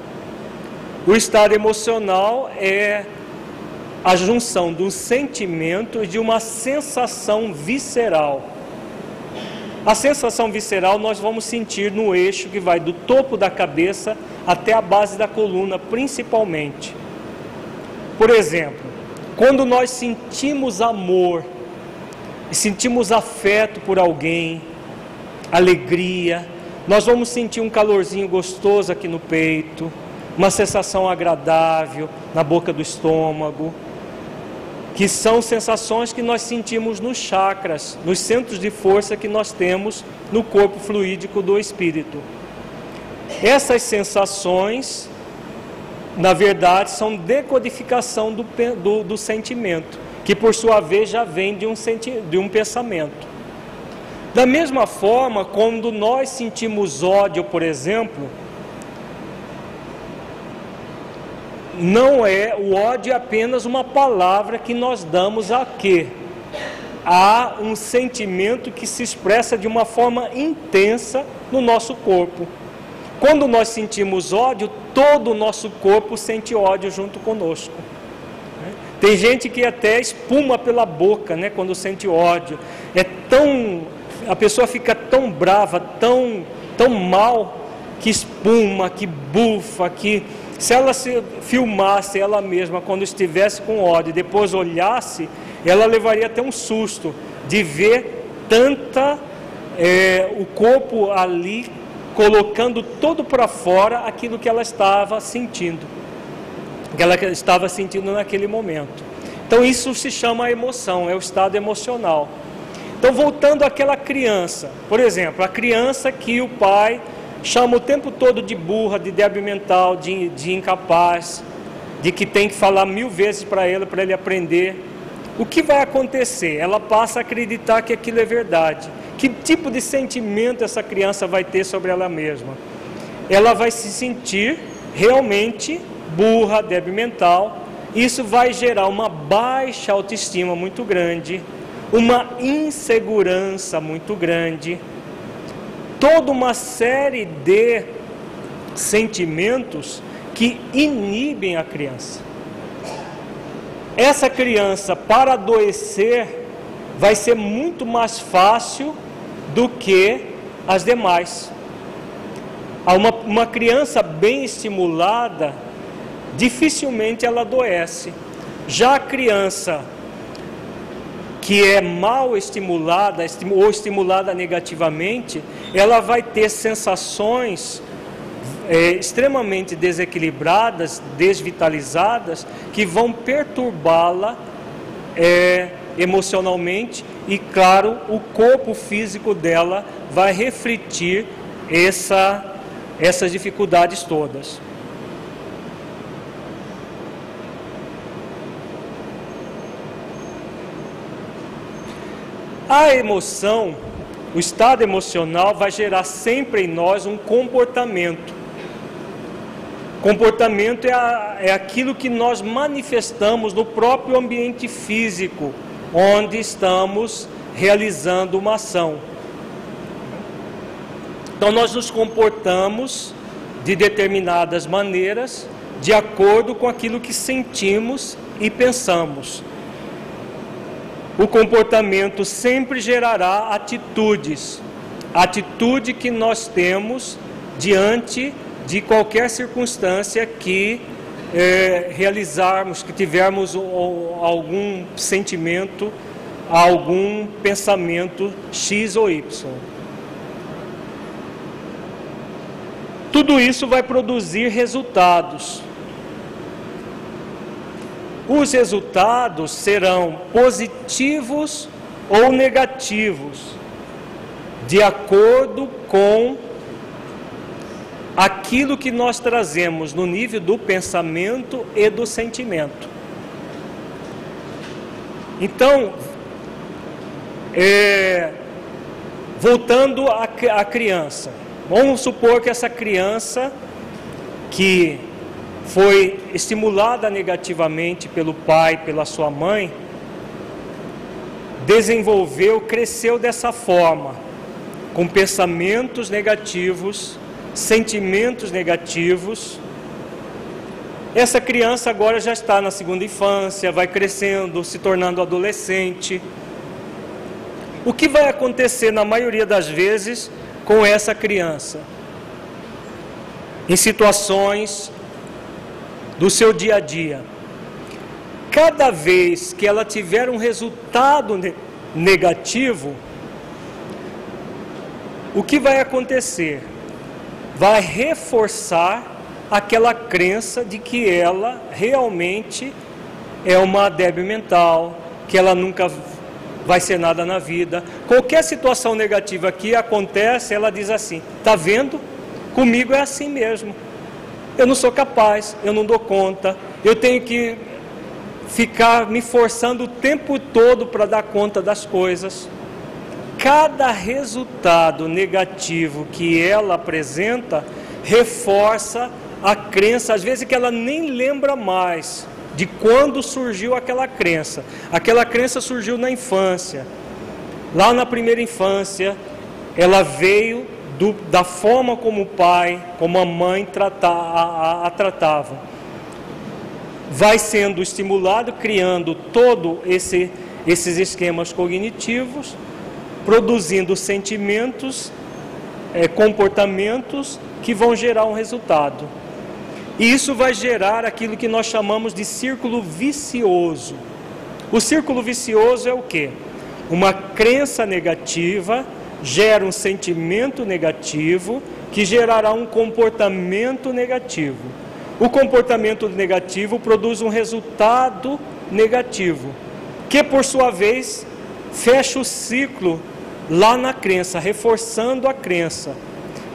O estado emocional é a junção um sentimento e de uma sensação visceral. A sensação visceral nós vamos sentir no eixo que vai do topo da cabeça até a base da coluna, principalmente. Por exemplo, quando nós sentimos amor e sentimos afeto por alguém, alegria, nós vamos sentir um calorzinho gostoso aqui no peito, uma sensação agradável na boca do estômago, que são sensações que nós sentimos nos chakras, nos centros de força que nós temos no corpo fluídico do espírito. Essas sensações na verdade, são decodificação do, do, do sentimento, que por sua vez já vem de um, senti, de um pensamento. Da mesma forma, quando nós sentimos ódio, por exemplo, não é o ódio é apenas uma palavra que nós damos a quê? Há um sentimento que se expressa de uma forma intensa no nosso corpo. Quando nós sentimos ódio, todo o nosso corpo sente ódio junto conosco. Tem gente que até espuma pela boca, né, quando sente ódio. É tão a pessoa fica tão brava, tão tão mal que espuma, que bufa, que se ela se filmasse ela mesma quando estivesse com ódio e depois olhasse, ela levaria até um susto de ver tanta é, o corpo ali colocando todo para fora aquilo que ela estava sentindo, que ela estava sentindo naquele momento. Então isso se chama emoção, é o estado emocional. Então voltando àquela criança, por exemplo, a criança que o pai chama o tempo todo de burra, de débil mental, de, de incapaz, de que tem que falar mil vezes para ele para ele aprender. O que vai acontecer? Ela passa a acreditar que aquilo é verdade. Que tipo de sentimento essa criança vai ter sobre ela mesma? Ela vai se sentir realmente burra, débil mental. Isso vai gerar uma baixa autoestima muito grande, uma insegurança muito grande, toda uma série de sentimentos que inibem a criança. Essa criança, para adoecer, vai ser muito mais fácil do que as demais. Uma, uma criança bem estimulada, dificilmente ela adoece. Já a criança que é mal estimulada ou estimulada negativamente, ela vai ter sensações é, extremamente desequilibradas, desvitalizadas, que vão perturbá-la é, emocionalmente e, claro, o corpo físico dela vai refletir essa, essas dificuldades todas. A emoção, o estado emocional vai gerar sempre em nós um comportamento. Comportamento é, a, é aquilo que nós manifestamos no próprio ambiente físico, onde estamos realizando uma ação. Então, nós nos comportamos de determinadas maneiras, de acordo com aquilo que sentimos e pensamos. O comportamento sempre gerará atitudes, atitude que nós temos diante de qualquer circunstância que é, realizarmos, que tivermos algum sentimento, algum pensamento X ou Y. Tudo isso vai produzir resultados. Os resultados serão positivos ou negativos, de acordo com aquilo que nós trazemos no nível do pensamento e do sentimento. Então, é, voltando à criança, vamos supor que essa criança que foi estimulada negativamente pelo pai, pela sua mãe, desenvolveu, cresceu dessa forma, com pensamentos negativos, sentimentos negativos. Essa criança agora já está na segunda infância, vai crescendo, se tornando adolescente. O que vai acontecer na maioria das vezes com essa criança? Em situações do seu dia a dia. Cada vez que ela tiver um resultado negativo, o que vai acontecer? Vai reforçar aquela crença de que ela realmente é uma débil mental, que ela nunca vai ser nada na vida. Qualquer situação negativa que acontece, ela diz assim: "Tá vendo? Comigo é assim mesmo. Eu não sou capaz, eu não dou conta, eu tenho que ficar me forçando o tempo todo para dar conta das coisas. Cada resultado negativo que ela apresenta reforça a crença, às vezes que ela nem lembra mais de quando surgiu aquela crença. Aquela crença surgiu na infância. Lá na primeira infância, ela veio do, da forma como o pai, como a mãe trata, a, a, a tratavam. Vai sendo estimulado, criando todo esse, esses esquemas cognitivos, produzindo sentimentos, é, comportamentos que vão gerar um resultado. E isso vai gerar aquilo que nós chamamos de círculo vicioso. O círculo vicioso é o que? Uma crença negativa gera um sentimento negativo que gerará um comportamento negativo. O comportamento negativo produz um resultado negativo, que por sua vez fecha o ciclo lá na crença, reforçando a crença.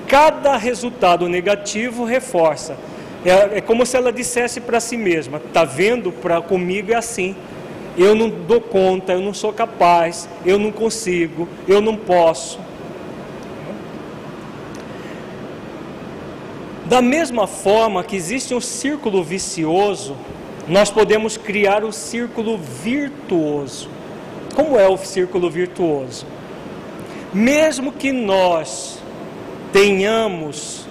Cada resultado negativo reforça. É, é como se ela dissesse para si mesma: "Tá vendo? Para comigo é assim eu não dou conta, eu não sou capaz, eu não consigo, eu não posso. Da mesma forma que existe um círculo vicioso, nós podemos criar o um círculo virtuoso. Como é o círculo virtuoso? Mesmo que nós tenhamos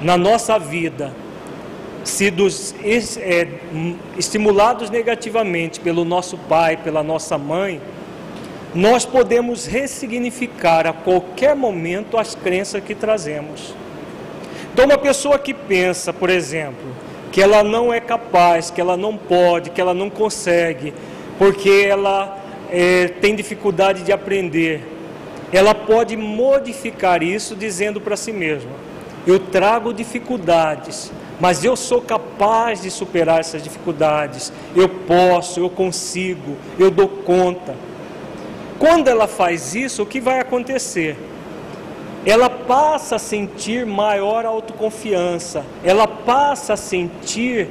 na nossa vida sido é, estimulados negativamente pelo nosso pai, pela nossa mãe, nós podemos ressignificar a qualquer momento as crenças que trazemos. Então, uma pessoa que pensa, por exemplo, que ela não é capaz, que ela não pode, que ela não consegue, porque ela é, tem dificuldade de aprender, ela pode modificar isso dizendo para si mesma: Eu trago dificuldades, mas eu sou capaz de superar essas dificuldades, eu posso, eu consigo, eu dou conta. Quando ela faz isso, o que vai acontecer? Ela passa a sentir maior autoconfiança, ela passa a sentir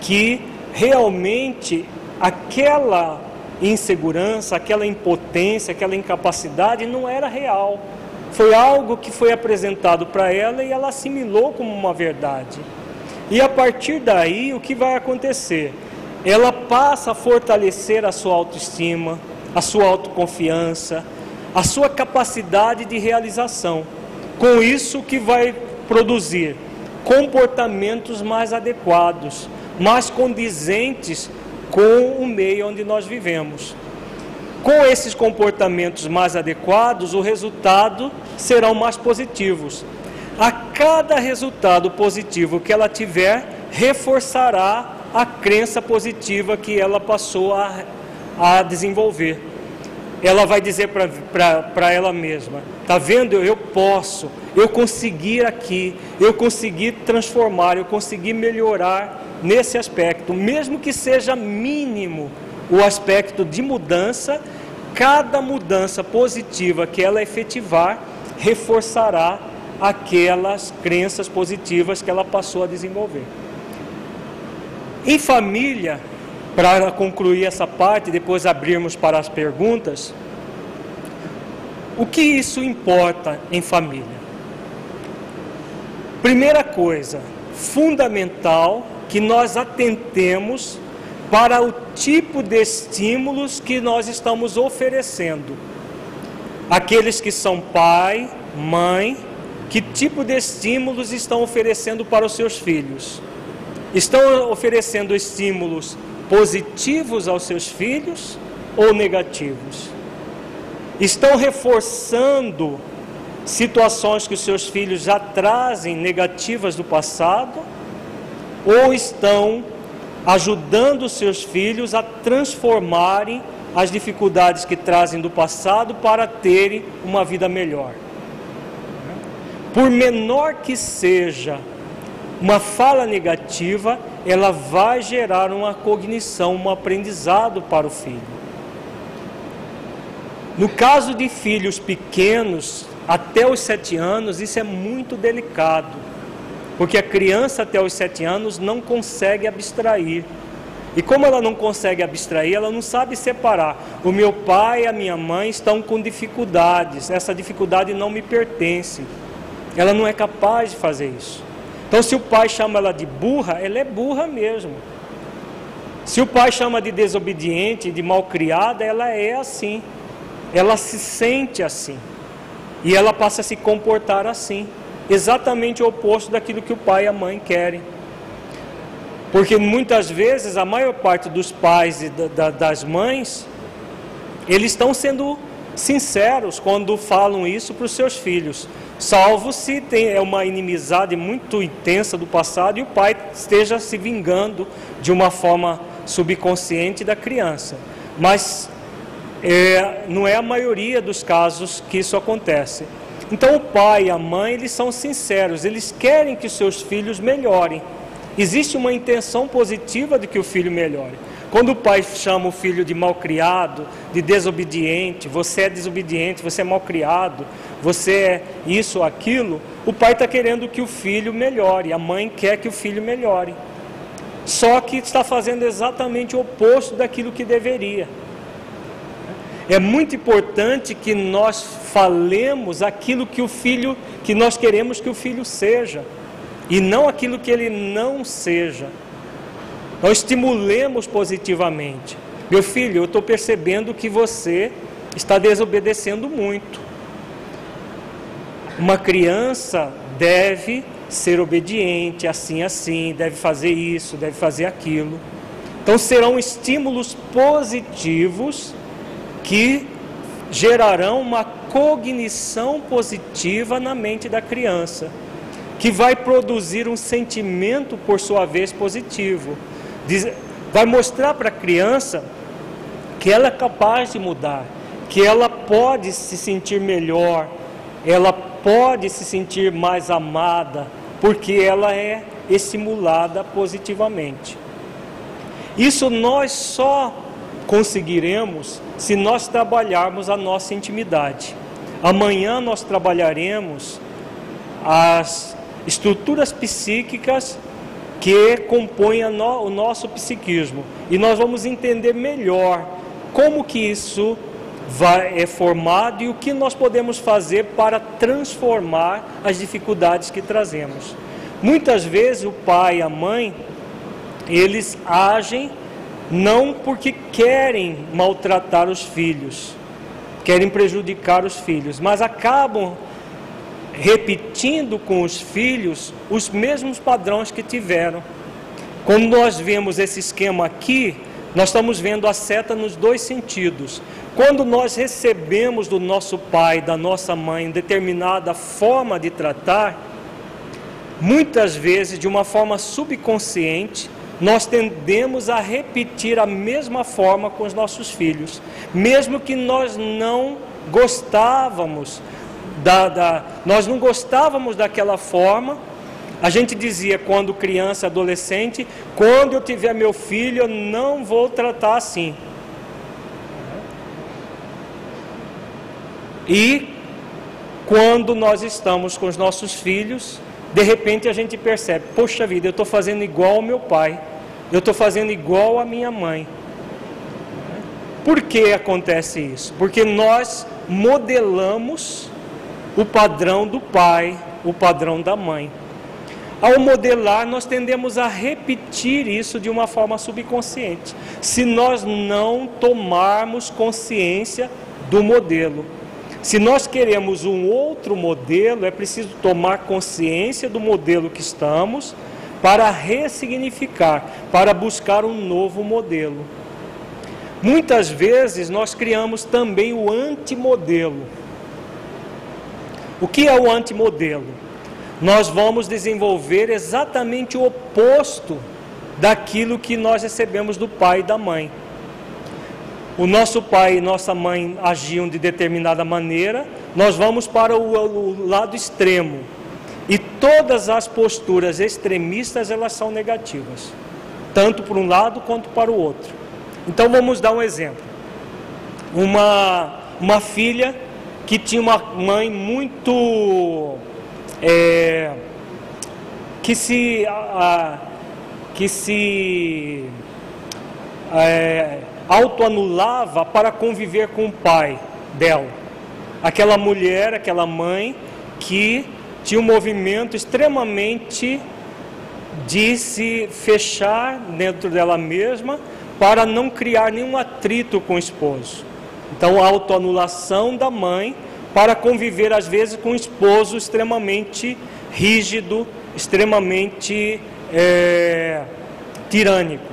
que realmente aquela insegurança, aquela impotência, aquela incapacidade não era real. Foi algo que foi apresentado para ela e ela assimilou como uma verdade. E a partir daí, o que vai acontecer? Ela passa a fortalecer a sua autoestima, a sua autoconfiança, a sua capacidade de realização. Com isso, que vai produzir comportamentos mais adequados, mais condizentes com o meio onde nós vivemos. Com esses comportamentos mais adequados, o resultado serão mais positivos a cada resultado positivo que ela tiver, reforçará a crença positiva que ela passou a, a desenvolver. Ela vai dizer para ela mesma: Está vendo? Eu posso, eu consegui aqui, eu consegui transformar, eu consegui melhorar nesse aspecto, mesmo que seja mínimo o aspecto de mudança, cada mudança positiva que ela efetivar reforçará aquelas crenças positivas que ela passou a desenvolver. Em família, para concluir essa parte, depois abrirmos para as perguntas, o que isso importa em família? Primeira coisa, fundamental que nós atentemos para o tipo de estímulos que nós estamos oferecendo. Aqueles que são pai, mãe, que tipo de estímulos estão oferecendo para os seus filhos? Estão oferecendo estímulos positivos aos seus filhos ou negativos? Estão reforçando situações que os seus filhos já trazem negativas do passado? Ou estão ajudando os seus filhos a transformarem as dificuldades que trazem do passado para terem uma vida melhor? Por menor que seja uma fala negativa, ela vai gerar uma cognição, um aprendizado para o filho. No caso de filhos pequenos, até os sete anos, isso é muito delicado, porque a criança até os sete anos não consegue abstrair. E como ela não consegue abstrair, ela não sabe separar. O meu pai e a minha mãe estão com dificuldades, essa dificuldade não me pertence. Ela não é capaz de fazer isso. Então, se o pai chama ela de burra, ela é burra mesmo. Se o pai chama de desobediente, de malcriada, ela é assim ela se sente assim. E ela passa a se comportar assim. Exatamente o oposto daquilo que o pai e a mãe querem. Porque muitas vezes a maior parte dos pais e da, das mães, eles estão sendo sinceros quando falam isso para os seus filhos. Salvo se tem é uma inimizade muito intensa do passado e o pai esteja se vingando de uma forma subconsciente da criança. Mas é, não é a maioria dos casos que isso acontece. Então o pai e a mãe, eles são sinceros, eles querem que os seus filhos melhorem. Existe uma intenção positiva de que o filho melhore. Quando o pai chama o filho de malcriado, de desobediente, você é desobediente, você é malcriado, você é isso ou aquilo, o pai está querendo que o filho melhore, a mãe quer que o filho melhore. Só que está fazendo exatamente o oposto daquilo que deveria. É muito importante que nós falemos aquilo que o filho, que nós queremos que o filho seja, e não aquilo que ele não seja. Nós estimulemos positivamente. Meu filho, eu estou percebendo que você está desobedecendo muito. Uma criança deve ser obediente, assim, assim, deve fazer isso, deve fazer aquilo. Então serão estímulos positivos que gerarão uma cognição positiva na mente da criança, que vai produzir um sentimento, por sua vez, positivo. Vai mostrar para a criança que ela é capaz de mudar, que ela pode se sentir melhor, ela pode se sentir mais amada, porque ela é estimulada positivamente. Isso nós só conseguiremos se nós trabalharmos a nossa intimidade. Amanhã nós trabalharemos as estruturas psíquicas que compõem o nosso psiquismo e nós vamos entender melhor como que isso vai, é formado e o que nós podemos fazer para transformar as dificuldades que trazemos. Muitas vezes o pai e a mãe eles agem não porque querem maltratar os filhos, querem prejudicar os filhos, mas acabam repetindo com os filhos os mesmos padrões que tiveram. Quando nós vemos esse esquema aqui, nós estamos vendo a seta nos dois sentidos. Quando nós recebemos do nosso pai, da nossa mãe, determinada forma de tratar, muitas vezes de uma forma subconsciente, nós tendemos a repetir a mesma forma com os nossos filhos, mesmo que nós não gostávamos da, da, nós não gostávamos daquela forma. A gente dizia quando criança, adolescente, quando eu tiver meu filho, eu não vou tratar assim. E quando nós estamos com os nossos filhos, de repente a gente percebe: poxa vida, eu estou fazendo igual ao meu pai, eu estou fazendo igual à minha mãe. Por que acontece isso? Porque nós modelamos o padrão do pai, o padrão da mãe. Ao modelar, nós tendemos a repetir isso de uma forma subconsciente, se nós não tomarmos consciência do modelo. Se nós queremos um outro modelo, é preciso tomar consciência do modelo que estamos para ressignificar, para buscar um novo modelo. Muitas vezes nós criamos também o antimodelo. O que é o antimodelo? Nós vamos desenvolver exatamente o oposto daquilo que nós recebemos do pai e da mãe. O nosso pai e nossa mãe agiam de determinada maneira, nós vamos para o, lado extremo. E todas as posturas extremistas elas são negativas, tanto para um lado quanto para o outro. Então vamos dar um exemplo. Uma, uma filha que tinha uma mãe muito. É, que se. A, que se. É, autoanulava para conviver com o pai dela. Aquela mulher, aquela mãe que tinha um movimento extremamente de se fechar dentro dela mesma para não criar nenhum atrito com o esposo. Então, a autoanulação da mãe para conviver, às vezes, com um esposo extremamente rígido, extremamente é, tirânico.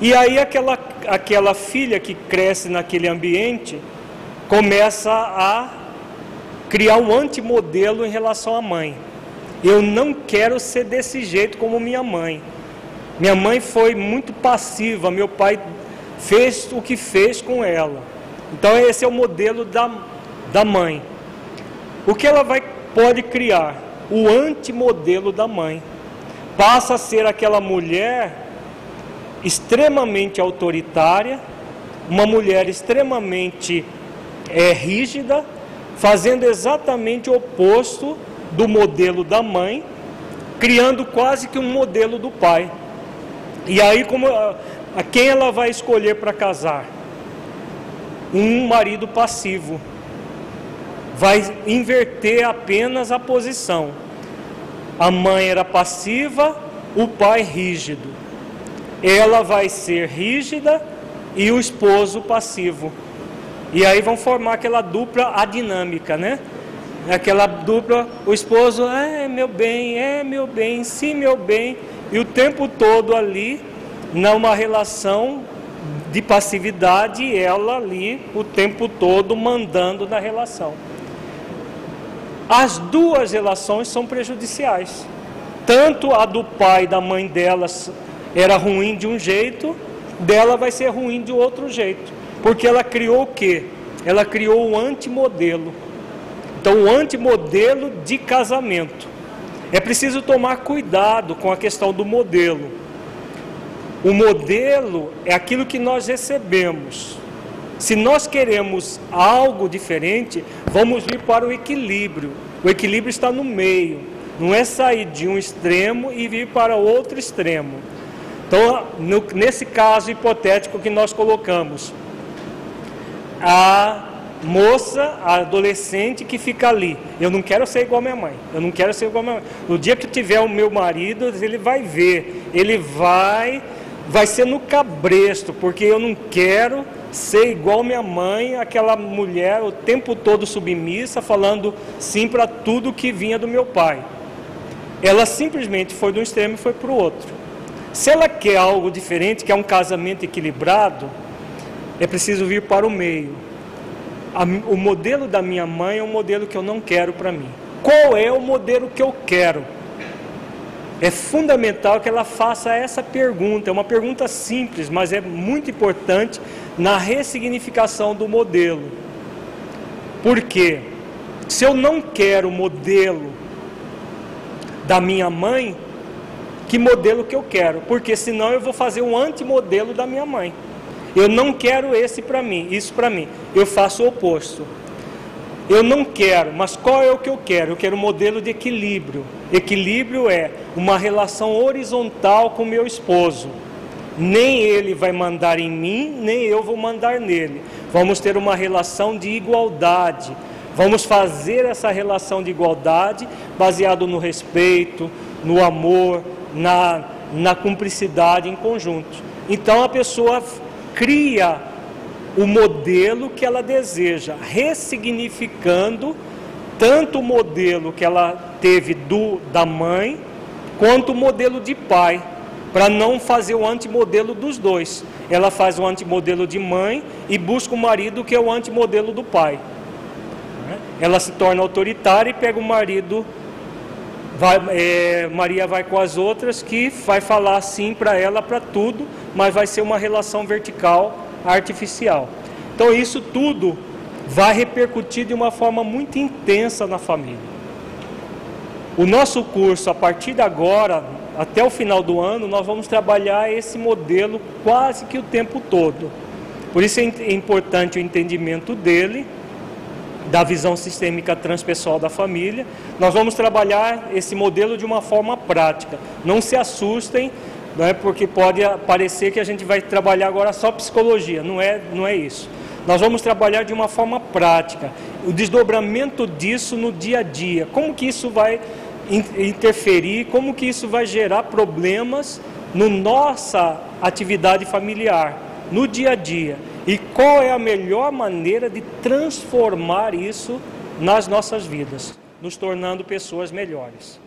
E aí, aquela, aquela filha que cresce naquele ambiente começa a criar um antimodelo em relação à mãe. Eu não quero ser desse jeito como minha mãe. Minha mãe foi muito passiva, meu pai fez o que fez com ela. Então esse é o modelo da, da mãe. O que ela vai pode criar? O antimodelo da mãe. Passa a ser aquela mulher extremamente autoritária, uma mulher extremamente é, rígida, fazendo exatamente o oposto do modelo da mãe, criando quase que um modelo do pai. E aí, como a, quem ela vai escolher para casar? Um marido passivo. Vai inverter apenas a posição. A mãe era passiva, o pai rígido. Ela vai ser rígida e o esposo passivo. E aí vão formar aquela dupla adinâmica, né? Aquela dupla, o esposo, é meu bem, é meu bem, sim meu bem e o tempo todo ali, numa relação de passividade, ela ali o tempo todo mandando na relação. As duas relações são prejudiciais. Tanto a do pai e da mãe delas era ruim de um jeito, dela vai ser ruim de outro jeito. Porque ela criou o quê? Ela criou o antimodelo. Então, o antimodelo de casamento. É preciso tomar cuidado com a questão do modelo. O modelo é aquilo que nós recebemos. Se nós queremos algo diferente, vamos vir para o equilíbrio. O equilíbrio está no meio. Não é sair de um extremo e vir para outro extremo. Então, no, nesse caso hipotético que nós colocamos, a moça, a adolescente que fica ali. Eu não quero ser igual a minha mãe. Eu não quero ser igual a minha mãe. No dia que tiver o meu marido, ele vai ver. Ele vai vai ser no cabresto, porque eu não quero ser igual minha mãe, aquela mulher o tempo todo submissa, falando sim para tudo que vinha do meu pai. Ela simplesmente foi de um extremo e foi para o outro. Se ela quer algo diferente, quer um casamento equilibrado, é preciso vir para o meio o modelo da minha mãe é um modelo que eu não quero para mim. Qual é o modelo que eu quero? É fundamental que ela faça essa pergunta. É uma pergunta simples, mas é muito importante na ressignificação do modelo. Por quê? Se eu não quero o modelo da minha mãe, que modelo que eu quero? Porque senão eu vou fazer um antimodelo da minha mãe. Eu não quero esse para mim, isso para mim. Eu faço o oposto. Eu não quero, mas qual é o que eu quero? Eu quero um modelo de equilíbrio. Equilíbrio é uma relação horizontal com meu esposo. Nem ele vai mandar em mim, nem eu vou mandar nele. Vamos ter uma relação de igualdade. Vamos fazer essa relação de igualdade baseado no respeito, no amor, na, na cumplicidade em conjunto. Então a pessoa cria o modelo que ela deseja, ressignificando tanto o modelo que ela teve do da mãe quanto o modelo de pai, para não fazer o antimodelo dos dois. Ela faz o antimodelo de mãe e busca o marido que é o antimodelo do pai. Ela se torna autoritária e pega o marido Vai, é, Maria vai com as outras que vai falar sim para ela para tudo, mas vai ser uma relação vertical artificial. Então isso tudo vai repercutir de uma forma muito intensa na família. O nosso curso, a partir de agora, até o final do ano, nós vamos trabalhar esse modelo quase que o tempo todo. Por isso é importante o entendimento dele da visão sistêmica transpessoal da família. Nós vamos trabalhar esse modelo de uma forma prática. Não se assustem, não é porque pode parecer que a gente vai trabalhar agora só psicologia. Não é, não é isso. Nós vamos trabalhar de uma forma prática. O desdobramento disso no dia a dia. Como que isso vai interferir? Como que isso vai gerar problemas no nossa atividade familiar, no dia a dia? E qual é a melhor maneira de transformar isso nas nossas vidas, nos tornando pessoas melhores?